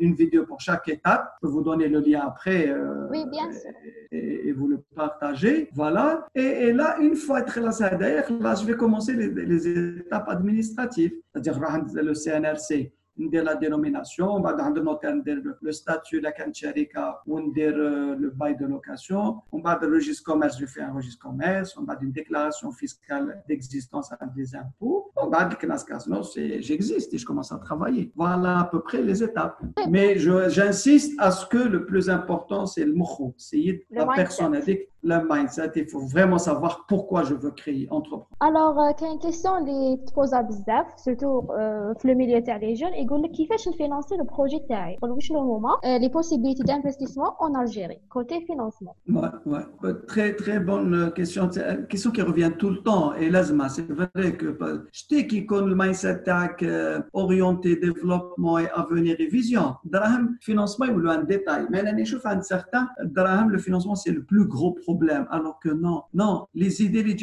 une vidéo pour chaque étape. Je peux vous donner le lien après euh, oui bien sûr. et, vous le partagez. Voilà. Et, là une fois être là là je vais commencer les, les étapes administratives. C'est-à-dire le CNRC ندير لا دينوميناسيون ومن بعد عند النوتير ندير لو ستاتيو الا كانت شركه وندير لو باي دو لوكاسيون ومن بعد الريجيست كوميرس جو في ان ريجيست كوميرس ومن بعد اون ديكلاراسيون فيسكال ديكزيستونس عند لي زامبو ومن بعد الكناس كاسنو j'existe et je commence à travailler. Voilà à peu près les étapes. Mais j'insiste à ce que le plus important, c'est le mukhu, c'est la personne addict le mindset, il faut vraiment savoir pourquoi je veux créer entreprendre. Alors, il y a une question qui pose à bzaf, surtout euh, le milieu des jeunes, et qui fait financer le projet TAI. le moment, euh, les possibilités d'investissement en Algérie, côté financement. Ouais, ouais. Très, très bonne question. C'est une question qui revient tout le temps. Et l'asma, c'est vrai que je sais qui connaît le mindset TAC euh, orienté développement et avenir et vision. Draham, financement, il veut un détail. Mais là, je un certain, Draham, le financement, c'est le plus gros problème Alors que non, non, les idées les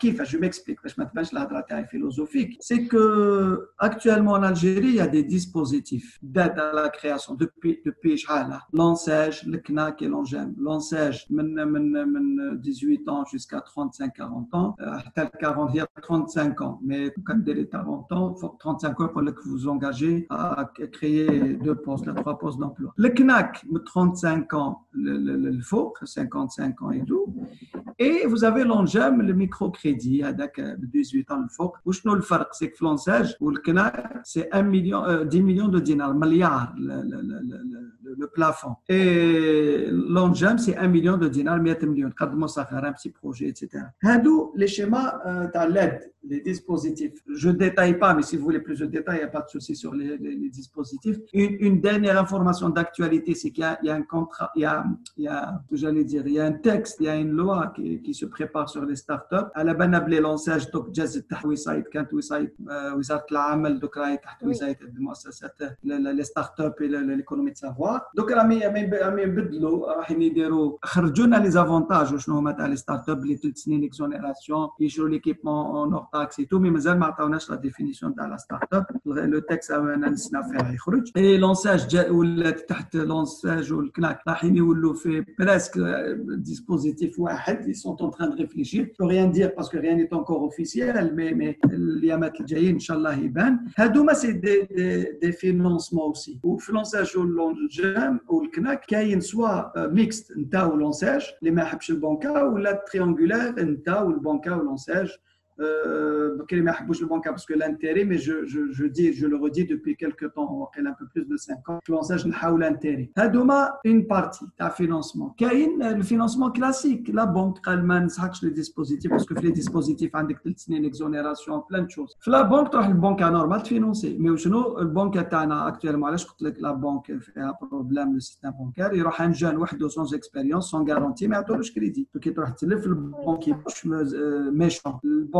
Kif, je m'explique, je m'attends philosophique, c'est que actuellement en Algérie, il y a des dispositifs d'aide à la création depuis depuis l'ensage, le CNAC et l'ONGEM. L'ensage, 18 ans jusqu'à 35-40 ans, 40, il y a 35 ans, mais quand vous avez 40 ans, 35 ans pour que vous vous engagez à créer deux postes, trois postes d'emploi. Le CNAC, 35 ans, le, le, le, 55 ans et et vous avez l'engem, le microcrédit, avec 18 ans le FOC. Où le farc, c'est que l'ensage, ou le c'est 1 million, 10 millions de dinars, milliard, le, le, le, le plafond. Et l'engem, c'est 1 million de dinars, 100 millions. Quand on un petit projet, etc. Hadou, les schémas euh, l'aide, les dispositifs. Je ne détaille pas, mais si vous voulez plus de détails, il n'y a pas de souci sur les, les, dispositifs. Une, une, dernière information d'actualité, c'est qu'il y, y, a un contrat, il y a, il y a j'allais dire, il y a un texte il y a une loi qui, qui se prépare sur les startups. Elle a bien appelé l'ensage donc جاز التحويصات كانت وصايه وزاره العمل دوك راهي تحت وصايه المؤسسات لي ستارت اب ليكونومي de سافوار دوك راهم راهم يبدلوا رايحين يديروا خرجوا لنا لي زافونتاج وشنو هما تاع لي ستارت اب اللي ثلاث سنين اكزونيراسيون يشروا ليكيبمون اون اور تاكس تو مي مازال ما عطاوناش لا ديفينيسيون تاع لا ستارت اب لو تكس انا نستنى فيه يخرج اي لونساج ولات تحت لونساج والكناك رايحين يولوا في بريسك ديسبوزيتيف dispositif واحد ils sont en train de réfléchir je peux rien dire parce que rien n'est encore officiel mais mais الايامات الجايين ان شاء الله يبان هادوما سي دي دي, دي فينونسمون اوسي وفلونساج واللونجام والكناك كاين سوا ميكست نتا ولونساج اللي ما يحبش البنكا ولا تريونغولار نتا والبنكا ولونساج euh, le bancaire parce que l'intérêt, mais je, je, je, dis, je le redis depuis quelques temps, a un peu plus de 5 ans, je pense que je l'intérêt. Hadoma, une partie, un financement. Euh, le financement classique, la banque, Kalman, Sachs, les dispositifs, parce que les dispositifs, il y a une exonération, plein de choses. La banque, tu as une banque normale de financer, mais sinon, la banque, actuellement, je trouve que la banque fait un problème, le système bancaire, il y aura un jeune, sans expérience, sans garantie, mais à tout le crédit. Donc, tu as une euh, banque qui est méchant.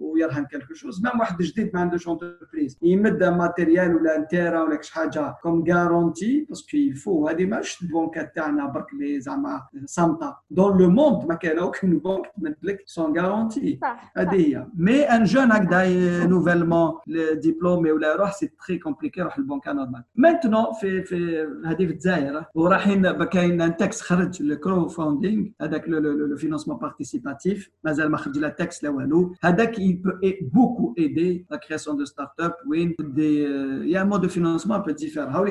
ويرهن كالكو شوز مام واحد جديد ما عندوش اونتربريز يمد ماتيريال ولا انتيرا ولا كش حاجه كوم غارونتي باسكو يفو هذه ماش البنكات تاعنا برك لي زعما صامته دون لو موند ما كان اوكن بنك تمد لك سون غارونتي هذه هي مي ان جون هكذا نوفيلمون ديبلومي ولا يروح سي تري كومبليكي يروح البنكه نورمال مانتنون في في هذه في الجزائر ورايحين كاين ان تكس خرج الكرو فاوندينغ هذاك لو فينونسمون بارتيسيباتيف مازال ما خرج لا تكس لا والو هذاك Il peut beaucoup aider la création de start-up. Oui, il y a un mode de financement un peu différent. How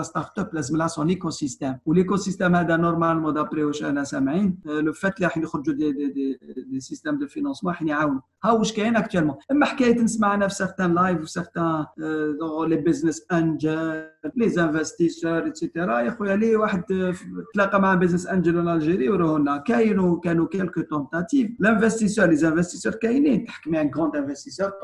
la start-up, là, son écosystème. Ou l'écosystème a normalement d'après au le fait qu'il y a des, des systèmes de financement, il y a ها واش كاين اكtuellement اما حكايه نسمعنا في سيغتان لايف وسيغتان لي بزنس انجل لي انفستيسور اتسيتيرا يا خويا لي واحد تلاقى مع بزنس انجل من الجيري وروه لنا كاينوا كانوا كيلكو تونتاتيف لانفستيسور لي انفستيسور كاينين تحكمي un grand investisseur,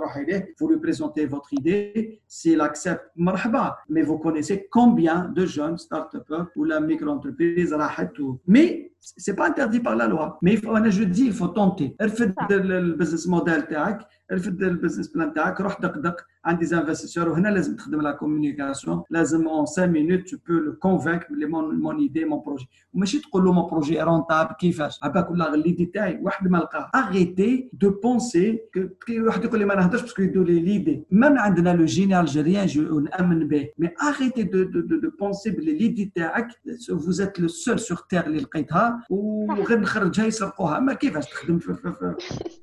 vous lui présentez votre idée, s'il accepte, marhaba. Mais vous connaissez combien de jeunes start-up ou la micro-entreprise, mais c'est pas interdit par la loi mais il faut, je dis il faut tenter le business model تاعك رفد البزنس بلان تاعك روح دقدق عند دي انفستيسور وهنا لازم تخدم لا كومونيكاسيون لازم اون 5 مينوت تو بو لو كونفينك بلي مون مون ايدي مون بروجي وماشي تقول له مون بروجي رونتاب كيفاش عباك ولا ليدي تاعي واحد ما لقاه اغيتي دو بونسي واحد يقول لي ما نهضرش باسكو يدو لي ليدي ميم عندنا لو جيني الجيريان نامن به مي اغيتي دو دو دو, دو بونسي بلي ليدي تاعك فوزيت لو سول سور تير اللي لقيتها وغير نخرجها يسرقوها. ما كيفاش تخدم في, في, في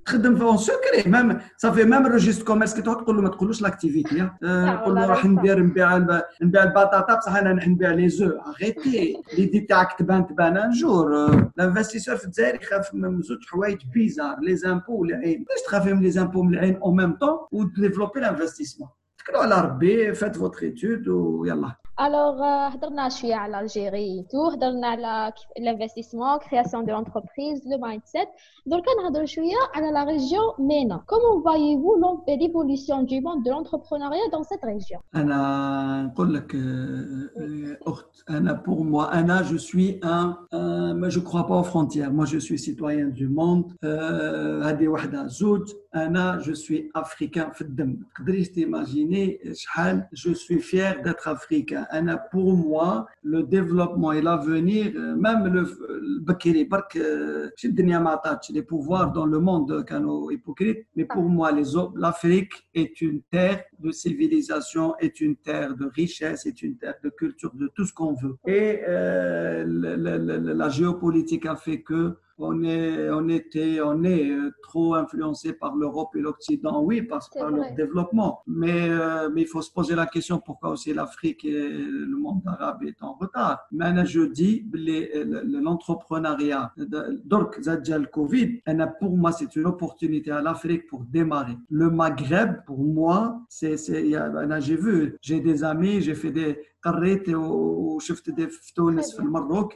تخدم في اون سكري ميم صافي ميم ريجيست كوميرس كي تروح تقول له ما تقولوش لاكتيفيتي تقول له راح ندير نبيع نبيع البطاطا بصح أنا نبيع لي زو. أغيتي ليدي تاعك تبان تبان. ان جور الانفستيسور في الجزائر يخاف من زوج حوايج بيزار لي زامبو والعين. علاش تخافي من لي زامبو من العين أو ميم طون وديفلوبي لانفستيسمون تكلوا على ربي فات فوتر ايتود ويلا. الوغ هضرنا شويه على الجيري تو هضرنا على l'investissement création de l'entreprise le mindset دركا نهضروا شويه على la région MENA comment voyez-vous l'évolution du monde de l'entrepreneuriat dans cette région انا نقول لك اخت انا pour moi انا je suis un, un mais je crois pas aux frontières moi je suis citoyen du monde هذه وحده زوج Anna, je suis africain. Je suis fier d'être africain. Anna, pour moi, le développement et l'avenir, même le les pouvoirs dans le monde canaux hypocrites, mais pour moi, l'Afrique est une terre de civilisation, est une terre de richesse, est une terre de culture, de tout ce qu'on veut. Et euh, la géopolitique a fait que on est, on était, on est trop influencé par l'Europe et l'Occident, oui, parce, par leur développement. Mais, euh, mais il faut se poser la question pourquoi aussi l'Afrique et le monde arabe est en retard? Maintenant, je dis, l'entrepreneuriat, donc, le Covid, pour moi, c'est une opportunité à l'Afrique pour démarrer. Le Maghreb, pour moi, c'est, j'ai vu, j'ai des amis, j'ai fait des, قريت وشفت دي في تونس في المروك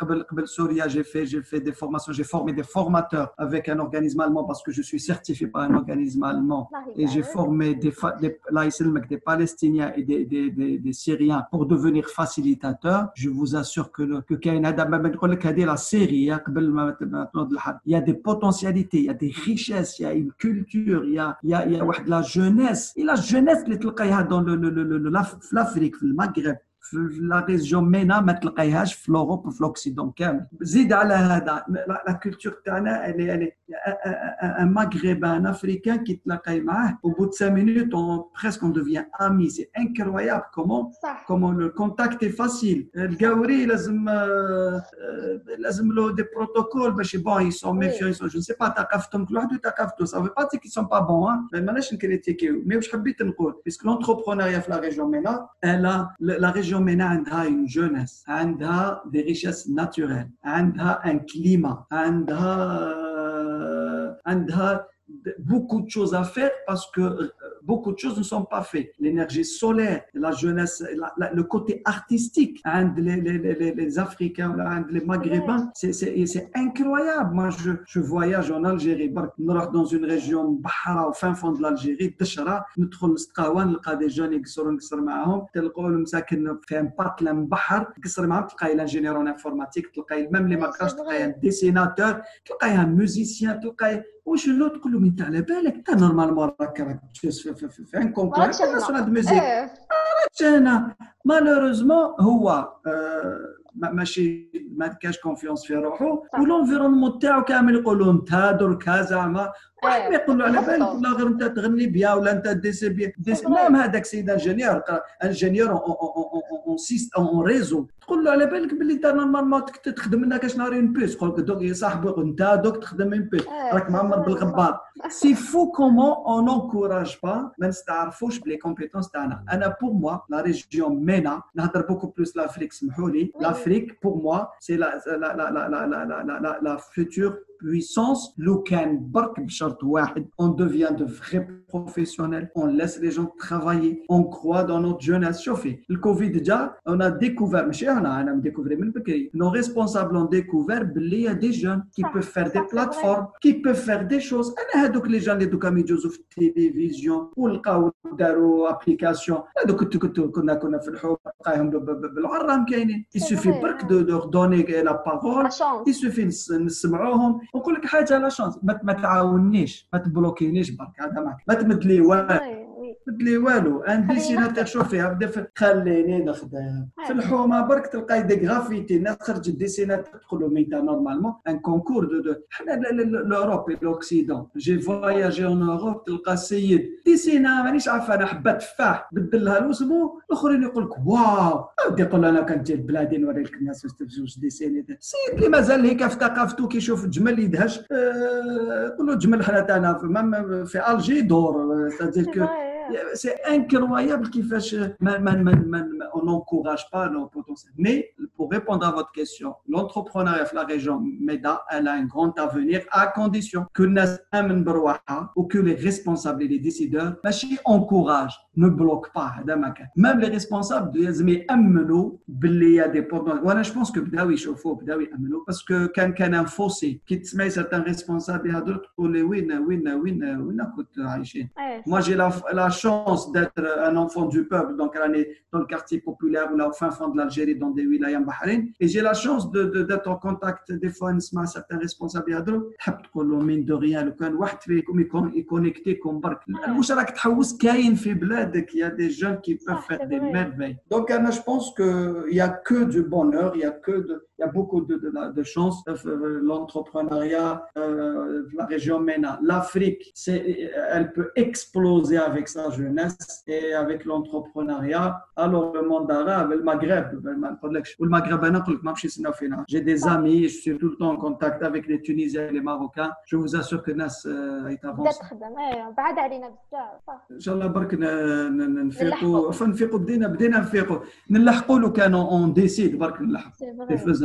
قبل قبل سوريا جي في جي في دي فورماسيون جي فورمي دي فورماتور افيك ان اورغانيزم المون باسكو جو سوي سيرتيفي بار ان اورغانيزم المون اي جي فورمي دي الله يسلمك دي بالستينيان اي دي دي دي, دي سيريان بور devenir facilitateur je vous assure que que كاين هذا ما نقول لك هذه لا سيري قبل ما تنوض الحرب il y a des potentialités il y a des richesses il y a une culture il y a il y a, il y a واحد la jeunesse et la jeunesse اللي تلقايها dans le, le, le, le, في l'Afrique في المغرب في لا ريجيون مينا ما تلقايهاش في لوروب وفي لوكسيدون كامل زيد على هذا لا كولتور تاعنا اللي ان ماغريبان ان افريكان كي تلاقاي معاه او بو 5 مينوت اون بريسك اون دوفيان امي سي انكرويابل كومون كومون لو كونتاكت اي فاسيل الكاوري لازم لازم له دي بروتوكول باش بون اي سون ميفيون جو سي با ثقافتهم كل واحد وثقافته سافي با تي كي سون با بون ماناش نكريتيكيو مي واش حبيت نقول باسكو لونتربرونيا في لا ريجيون مينا لا ريجيون مينا عندها اون جونيس عندها دي ريشيس ناتوريل عندها ان كليما عندها عندها beaucoup de choses à faire parce que beaucoup de choses ne sont pas faites. L'énergie solaire, la jeunesse, le côté artistique, hein, les, Africains, hein, les Maghrébins, c'est incroyable. Moi, je, voyage en Algérie, dans une région Bahara, au fin fond de l'Algérie, Tchara, nous trouvons des jeunes qui sont un parc, un bahar, un ingénieur en informatique, même les maquages, un dessinateur, un musicien, un واش اللوت تقول لهم انت على بالك انت نورمالمون راك راك تشوز في ان كونكور سولا دو ميوزيك راك هنا مالوروزمون هو ماشي ما كاش كونفيونس في روحو والانفيرونمون تاعو كامل يقول لهم انت درك زعما واحد ما يقول له على بالك ولا غير انت تغني بيا ولا انت ديسي بيا ديسي مام هذاك سيد انجينيور انجينيور اون اون ريزو تقول له على بالك باللي انت نورمالمون تخدم لنا كاش نهار اون بيس تقول لك دوك يا صاحبي انت دوك تخدم اون بيس راك معمر بالغبار. سي فو كومون اون انكوراج با ما نستعرفوش بلي كومبيتونس تاعنا. أنا بور موا لا ريجيون مينا نهضر بوكو بلوس لافريك سمحوا لي. لافريك بور موا سي لا لا لا لا لا لا لا لا فيتور puissance, on devient de vrais professionnels, on laisse les gens travailler, on croit dans notre jeunesse. Le Covid, déjà, on a découvert, nos responsables ont découvert qu'il y a des jeunes qui peuvent faire des plateformes, qui peuvent faire des choses. Donc, les gens, les télévision, ou le application, il suffit de leur donner la parole, il suffit de se ونقول لك حاجة لا شونس ما تعاونيش ما تبلوكينيش برك هذا معك ما تمد لي والو لي والو. ان ديسيناتور شوف فيها بدا خليني نخدم. في الحومة برك تلقاي دي غرافيتي الناس خرجت ديسيناتور تقول لهم انت نورمالمون ان كونكور دو دو حنا لوروب لوكسيدون جي فواياجي اون اوروب تلقى سيد ديسينا مانيش عارف أنا حبه تفاح بدل لها الأسبوع الآخرين يقول لك واو. يقول أنا كنت جاي بلادي نوري لك الناس واش ديسيني السيد اللي مازال هيك في ثقافته كيشوف الجمل يدهش. يقول له جمل حنا تاعنا في ألجي دور. C'est incroyable qu'il fasse. On n'encourage pas nos potentiels. Mais pour répondre à votre question, l'entrepreneuriat la région MEDA, elle a un grand avenir à condition que ou que les responsables et les décideurs encouragent, ne bloquent pas. Même les responsables de il y a des potentiels. Je pense que parce que quand il y a un fossé, qui te certains responsables, a d'autres qui disent oui, oui, oui, oui, Moi, j'ai la chance d'être un enfant du peuple, donc dans le quartier populaire ou là au fin fond de l'Algérie, dans des wilayas Bahreïn. Et j'ai la chance d'être de, d'être en contact des fois avec certains responsables يهضروا تحب تقول لهم من دو ريان لو كان واحد فيكم يكون يكونيكتيكم برك واش راك تحوس كاين في بلادك يا دي جون كي بيف فير دي ميرفيل دونك انا جو بونس كو يا كو دو بونور يا كو دو il y a beaucoup de, de, de chance. Euh, l'entrepreneuriat, euh, la région MENA, l'Afrique, elle peut exploser avec sa jeunesse et avec l'entrepreneuriat. Alors le monde arabe, le Maghreb, le Maghreb, j'ai des amis, je suis tout le temps en contact avec les Tunisiens et les Marocains. Je vous assure que Nas est avancé. ان شاء الله برك نفيقوا فنفيقوا بدينا بدينا نفيقوا نلحقوا لو كانوا اون ديسيد برك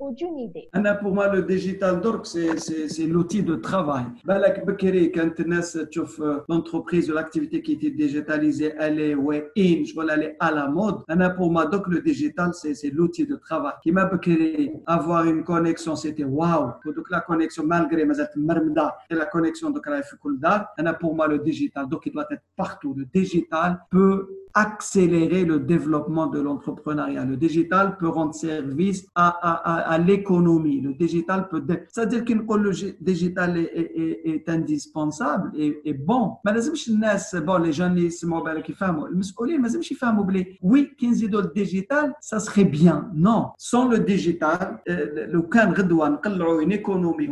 ou d'une idée pour moi, le digital dork, c'est l'outil de travail. Quand tu l'entreprise ou l'activité qui était digitalisée, elle est in, elle est à la mode. Pour moi, donc le digital, c'est l'outil de travail. Qui m'a avoir une connexion, c'était waouh. Donc la connexion, malgré la connexion de Karaif Kuldar, pour moi, le digital, donc il doit être partout. Le digital peut accélérer le développement de l'entrepreneuriat. Le digital peut rendre service à, à, à, à l'économie. Le digital peut... C'est-à-dire qu'une digital est, est, est, indispensable et, et bon. Mais bon, les jeunes, ils se qui oui, le digital, ça serait bien. Non. Sans le digital, euh, le can une économie,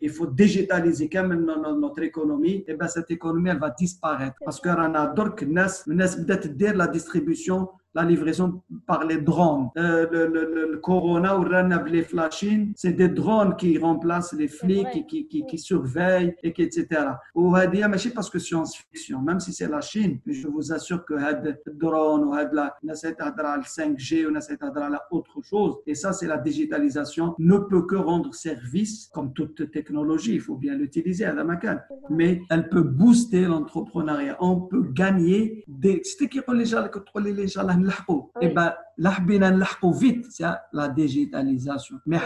il faut digitaliser quand même notre économie, et bien cette économie, elle va disparaître. Parce qu'on a d'autres الناس الناس بدات تدير لا ديستريبيسيون la livraison par les drones. Euh, le, le, le, corona ou les flashing, c'est des drones qui remplacent les flics, qui, qui, qui, qui, surveillent, et qui, etc. Ou va dire, mais parce que science-fiction, même si c'est la Chine, je vous assure que le drone ou la 5G ou la autre chose, et ça c'est la digitalisation, ne peut que rendre service, comme toute technologie, il faut bien l'utiliser à la macan, mais elle peut booster l'entrepreneuriat. On peut gagner des. C'était qui les gens, les gens, et ben vite, c'est la digitalisation. Mais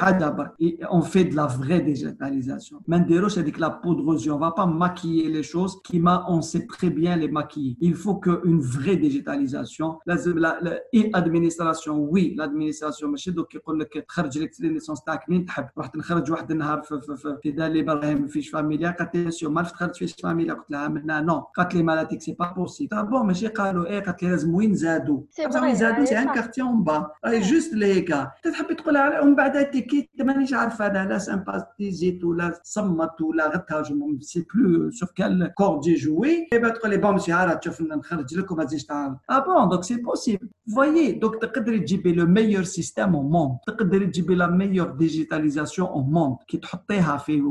on fait de la vraie digitalisation. Maintenant, c'est que la poudre aux yeux. On va pas maquiller les choses qui on sait très bien les maquiller. Il faut qu'une vraie digitalisation. L'administration, oui, l'administration. ماشي دوك يقول لك تخرج لك ليسونس تاعك منين تحب رحت نخرج واحد النهار في في في, في دار ابراهيم فيش فاميليا قالت لي سيو ما تخرج فيش فاميليا قلت لها منا نو قالت لي مالاتيك سي با بوسيبل بون ماشي قالوا ايه قالت لي لازم وين زادوا وين زادوا سي ان كارتي اون با راهي جوست ليكا تحبي تقول ومن بعد تيكي مانيش عارفه انا لا سامباتيزيت ولا صمت ولا غتهاجم سي بلو سور كال كور جي جوي تقول لي بون ماشي عارف تشوف نخرج لك وما تزيدش تعاود اه بون دونك سي بوسيبل فويي دونك تقدري تجيبي لو ميور سيستيم او موند تقدري تجيبي لا ميور ديجيتاليزاسيون او موند كي تحطيها في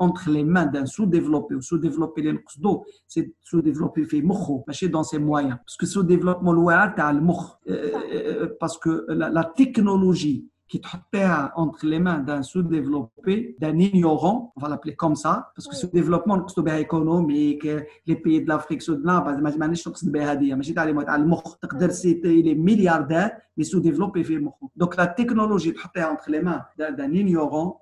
اونتر لي مان دان سو ديفلوبي وسو ديفلوبي اللي نقصدو سي سو ديفلوبي في مخه ماشي دون سي مويان باسكو سو ديفلوبمون الواعر تاع المخ euh, euh, euh, parce que la, technologie qui est entre les mains d'un sous-développé, d'un ignorant, on va l'appeler comme ça, parce que ce développement économique, les pays de l'Afrique, ceux de l'Inde, bah, je ne sais pas si c'est il est milliardaire, mais sous-développé. Donc la technologie est entre les mains d'un ignorant,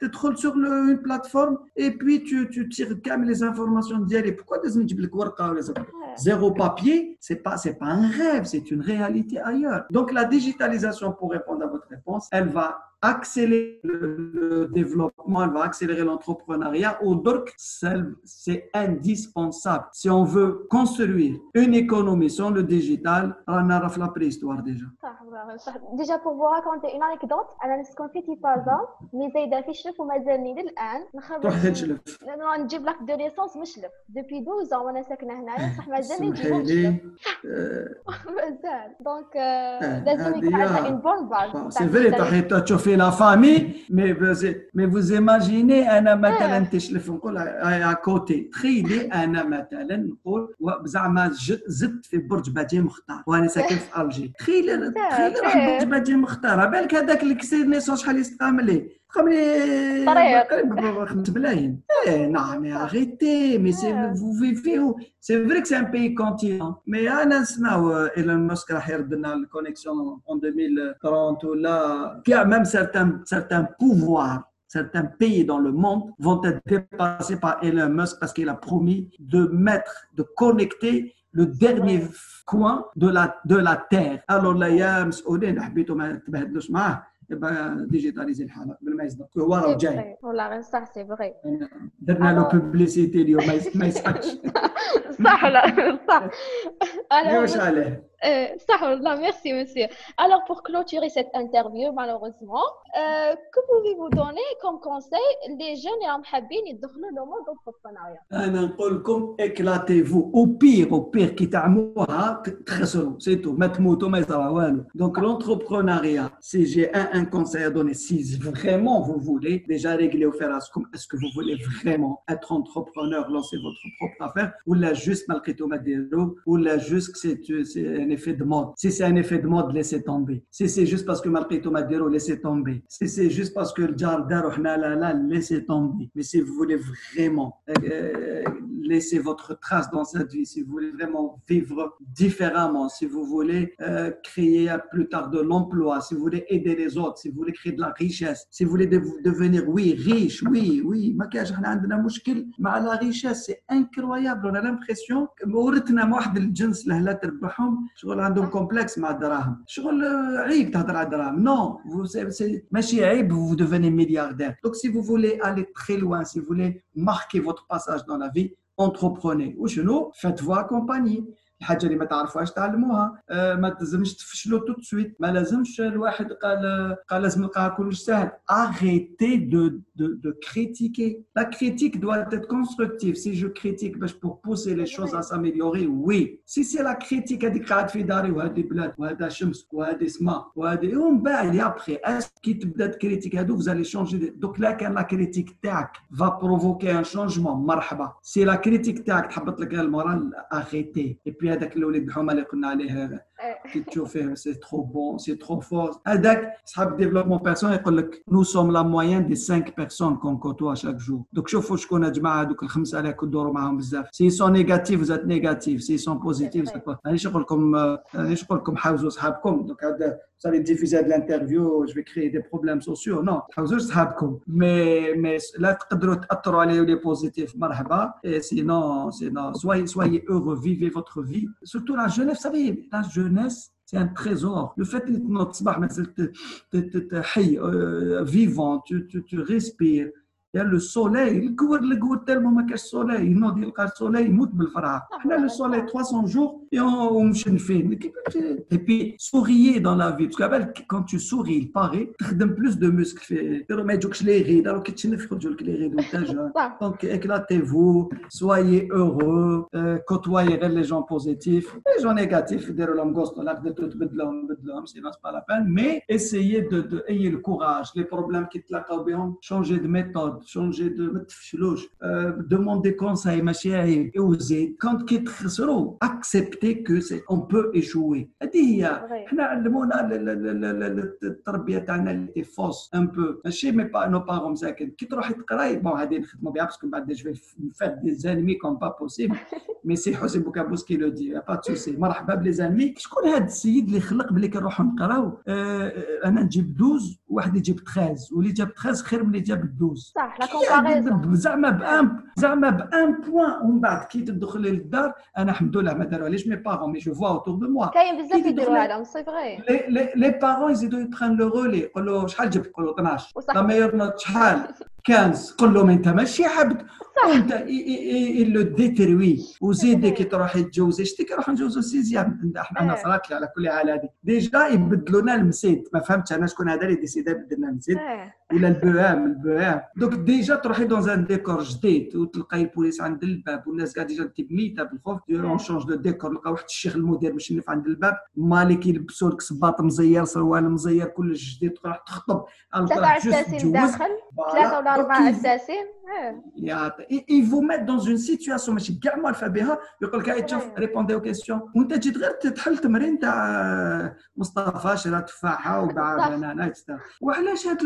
tu trouves sur une plateforme et puis tu, tu tires les informations d'elle. Pourquoi Zéro papier, ce n'est pas, c'est pas un rêve, c'est une réalité ailleurs. Donc la digitalisation, pour répondre à votre réponse, elle va accélérer le développement, elle va accélérer l'entrepreneuriat. Au DORC, c'est indispensable. Si on veut construire une économie sans le digital, on a la préhistoire déjà. Déjà pour vous raconter une anecdote, انا نسكن في تيفازا مي زايده في الشلف ومازالني للان نخرج تروح تشلف نجيب لك دو ليسونس مشلف دوبي 12 وانا ساكنه هنايا بصح مازالني نجيب مشلف مازال دونك لازم يكون عندنا اون بون باز سي فري تشوفي لا فامي مي مي فوز ايماجيني أنا مثلا تشلف نقول ا كوتي تخيلي أنا مثلا نقول زعما زدت في برج باجي مختار وأنا ساكن في الجي تخيلي تخيلي راح برج باجي مختار بالك هذاك اللي كسر نيسون شحال يستقام ليه Eh, non, mais ah. arrêtez, mais ah. vous vivez où? C'est vrai que c'est un pays continent. Mais euh, Elon Musk a la connexion en 2030, a même certains, certains pouvoirs certains pays dans le monde vont être dépassés par Elon Musk parce qu'il a promis de mettre, de connecter le dernier coin de la, de la Terre. Alors, يبقى ديجيتاليزي الحالة قبل ما يصدق. هو راه جاي. والله صح سي فغي درنا له بوبليسيتي اليوم ما يسحقش *laughs* صح لا صح. *laughs* أنا واش عليه. Euh, merci monsieur. Alors pour clôturer cette interview, malheureusement, euh, que pouvez-vous donner comme conseil les jeunes et les dans le monde d'entrepreneuriat éclatez-vous. Au pire, au pire, qui très selon, c'est tout. Donc ah. l'entrepreneuriat, si j'ai un, un, conseil à donner, si vraiment vous voulez, déjà régler au fer est-ce que vous voulez vraiment être entrepreneur, lancer votre propre affaire, ou là juste malgré tout, ou là juste que c'est un effet de mode. Si c'est un effet de mode, laissez tomber. Si c'est juste parce que Malkito Madero, laissez tomber. Si c'est juste parce que le Jardar, laissez tomber. Mais si vous voulez vraiment euh, laisser votre trace dans cette vie, si vous voulez vraiment vivre différemment, si vous voulez euh, créer plus tard de l'emploi, si vous voulez aider les autres, si vous voulez créer de la richesse, si vous voulez de devenir, oui, riche, oui, oui, ma la richesse, c'est incroyable. On a l'impression, ورثنا واحد الجنس لهلا تربحهم شغل عندهم كومبلكس مع الدراهم شغل عيب تهضر على الدراهم non ماشي عيب vous devenez milliardaire donc si vous voulez aller très loin si vous voulez marquer votre passage dans la vie entreprenez وشنو faites-vous accompagner الحاجة اللي ما تعرفوهاش تعلموها. آه ما تلزمش تفشلوا تو سويت. ما لازمش الواحد قال قال لازم نلقاها كلش سهل. Arrêtez de de de critiquer. La critique doit constructive. Si je critique باش pour pousser les choses à s'améliorer oui. Si c'est la critique هذيك قاعد في داري وهذه بلاد وهذا شمس وهذه سما وهذه ومن بعد ابخي كي تبدأ تكريتيك هادو vous changer دوك لا كان لا كريتيك تاعك va provoquer un changement. مرحبا سي لا كريتيك تاعك تحبط لك المورال puis في هذاك الوليد الحومه اللي قلنا عليه Euh. Tu fais, c'est trop bon, c'est trop fort. Hadak, le développement personnel, nous sommes la moyenne des cinq personnes qu'on côtoie chaque jour. Donc, je fais faut qu'on a du mal S'ils sont négatifs, vous êtes négatifs. S'ils sont positifs, vous êtes pas. Je parle comme, euh, je parle comme Hauzo Sahabkom. Donc, vous allez diffuser de l'interview, je vais créer des problèmes sociaux. Non, Hauzo Sahabkom. Mais, mais là, vous pouvez aller les positifs. Marhaba. Et sinon, sinon, soyez, soyez heureux, vivez votre vie. Surtout la jeunesse, vous savez, la jeunesse c'est un trésor. Le fait que notre euh, vivant, tu, tu, tu respires, il y a le soleil, il couvre le goût tellement qu'il y a le soleil, il y a le soleil, il y a le soleil 300 jours, et on Et puis, souriez dans la vie. Parce que quand tu souris, il paraît, tu as plus de muscles. Alors ne pas. Donc, éclatez-vous, soyez heureux, euh, côtoyez les gens positifs. Les gens négatifs, dire l'homme gosse, l'arc de tout, bedlom, bedlom, sinon c'est pas la peine. Mais essayez de, ayez le courage. Les problèmes qui te l'accompagnent, changez de méthode, changez de euh, demandez conseil, machin, et osez. Quand tu te acceptez accepter que c'est on peut échouer هذه هي حنا علمونا التربية تاعنا اللي فوس ان بو. ماشي مي با نو بارون مساكن كي تروحي تقراي بون هذه نخدموا بها باسكو بعد جو فير دي زانمي كوم با بوسيبل مي سي حسين بوكابوس كي لو دي با توسي مرحبا بلي زانمي شكون هذا السيد اللي خلق بلي كنروحوا نقراو أنا نجيب 12 واحد يجيب 13 واللي جاب 13 خير من اللي جاب 12 صح لا كومباريزون زعما بان زعما بان بوان ومن بعد كي تدخلي للدار أنا الحمد لله ما داروهاليش مي بارون مي جو فوا اوتور دو موا كاين بزاف يديروا هذا سي فغي لي بارون يزيدوا يبخان لو رولي يقولوا شحال جبت يقولوا 12 لا ميور نوت شحال؟ *laughs* 15 قول لهم أنت ماشي عبد وانت لو ديتروي. وزيد كي تروحي تجوزي شتي كي نروحوا نجوزو سيزيام إحنا أنا صرات لي على كل حال هذه. ديجا يبدلوا لنا المسيد. ما فهمتش أنا شكون هذا اللي ديسيدا يبدل لنا المسيد ولا البوام البوام. دوك ديجا تروحي دون ان ديكور جديد وتلقاي البوليس عند الباب والناس قاعدة ديجا انت ميته بالخوف اون شونج دو ديكور لقى واحد الشيخ المدير مشنف عند الباب. مالك يلبسوا لك صباط مزير سروال مزير كل جديد تروح تخطب. ثلاثة اساسين داخل. ثلاثة ولا أربعة اساسين ils vous mettent dans une situation ماشي كاع معرفه بها يقول لك تشوف ريبوندي او كيسيون وانت جيت غير تحل تمرين تاع مصطفى شرا تفاحه وباع بنانا وعلاش هاد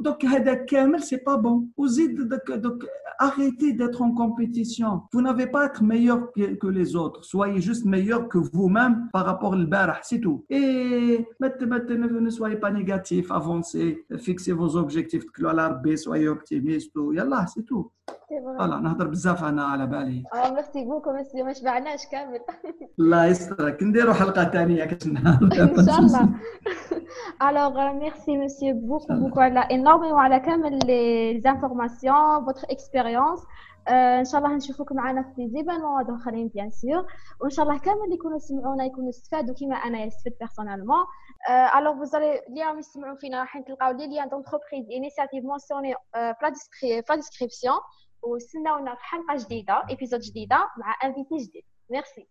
دوك هذا كامل سي با بون وزيد دوك دوك arrêtez d'être en compétition vous n'avez pas à être meilleur que, que les autres soyez juste meilleur que vous-même par rapport au barah c'est tout et ne soyez pas négatif avancez fixez vos objectifs تكلوا ربي soyez optimiste يلا c'est tout فوالا نهضر بزاف أنا على بالي. آه ميرسي بوكو ميرسي ما شبعناش كامل. *laughs* الله يسترك. نديروا حلقة ثانية كتنا *laughs* إن شاء الله. الوغ ميرسي مسيو بوكو بوكو على انورميمون على كامل لي زانفورماسيون فوتر اكسبيريونس ان شاء الله نشوفوكم معنا في زيبانون اخرين بيان سور وان شاء الله كامل اللي يكونوا يسمعونا يكونوا استفادوا كيما أنا استفدت بيرسونيلمون الوغ فوزالي اللي راهم يسمعوا فينا راح تلقاو لي ليان دونتربريز انيسياتيف مونسيوني في لا ديسكريبسيون وستناونا في حلقه جديده ايبيزود جديده مع انفيتي جديد ميرسي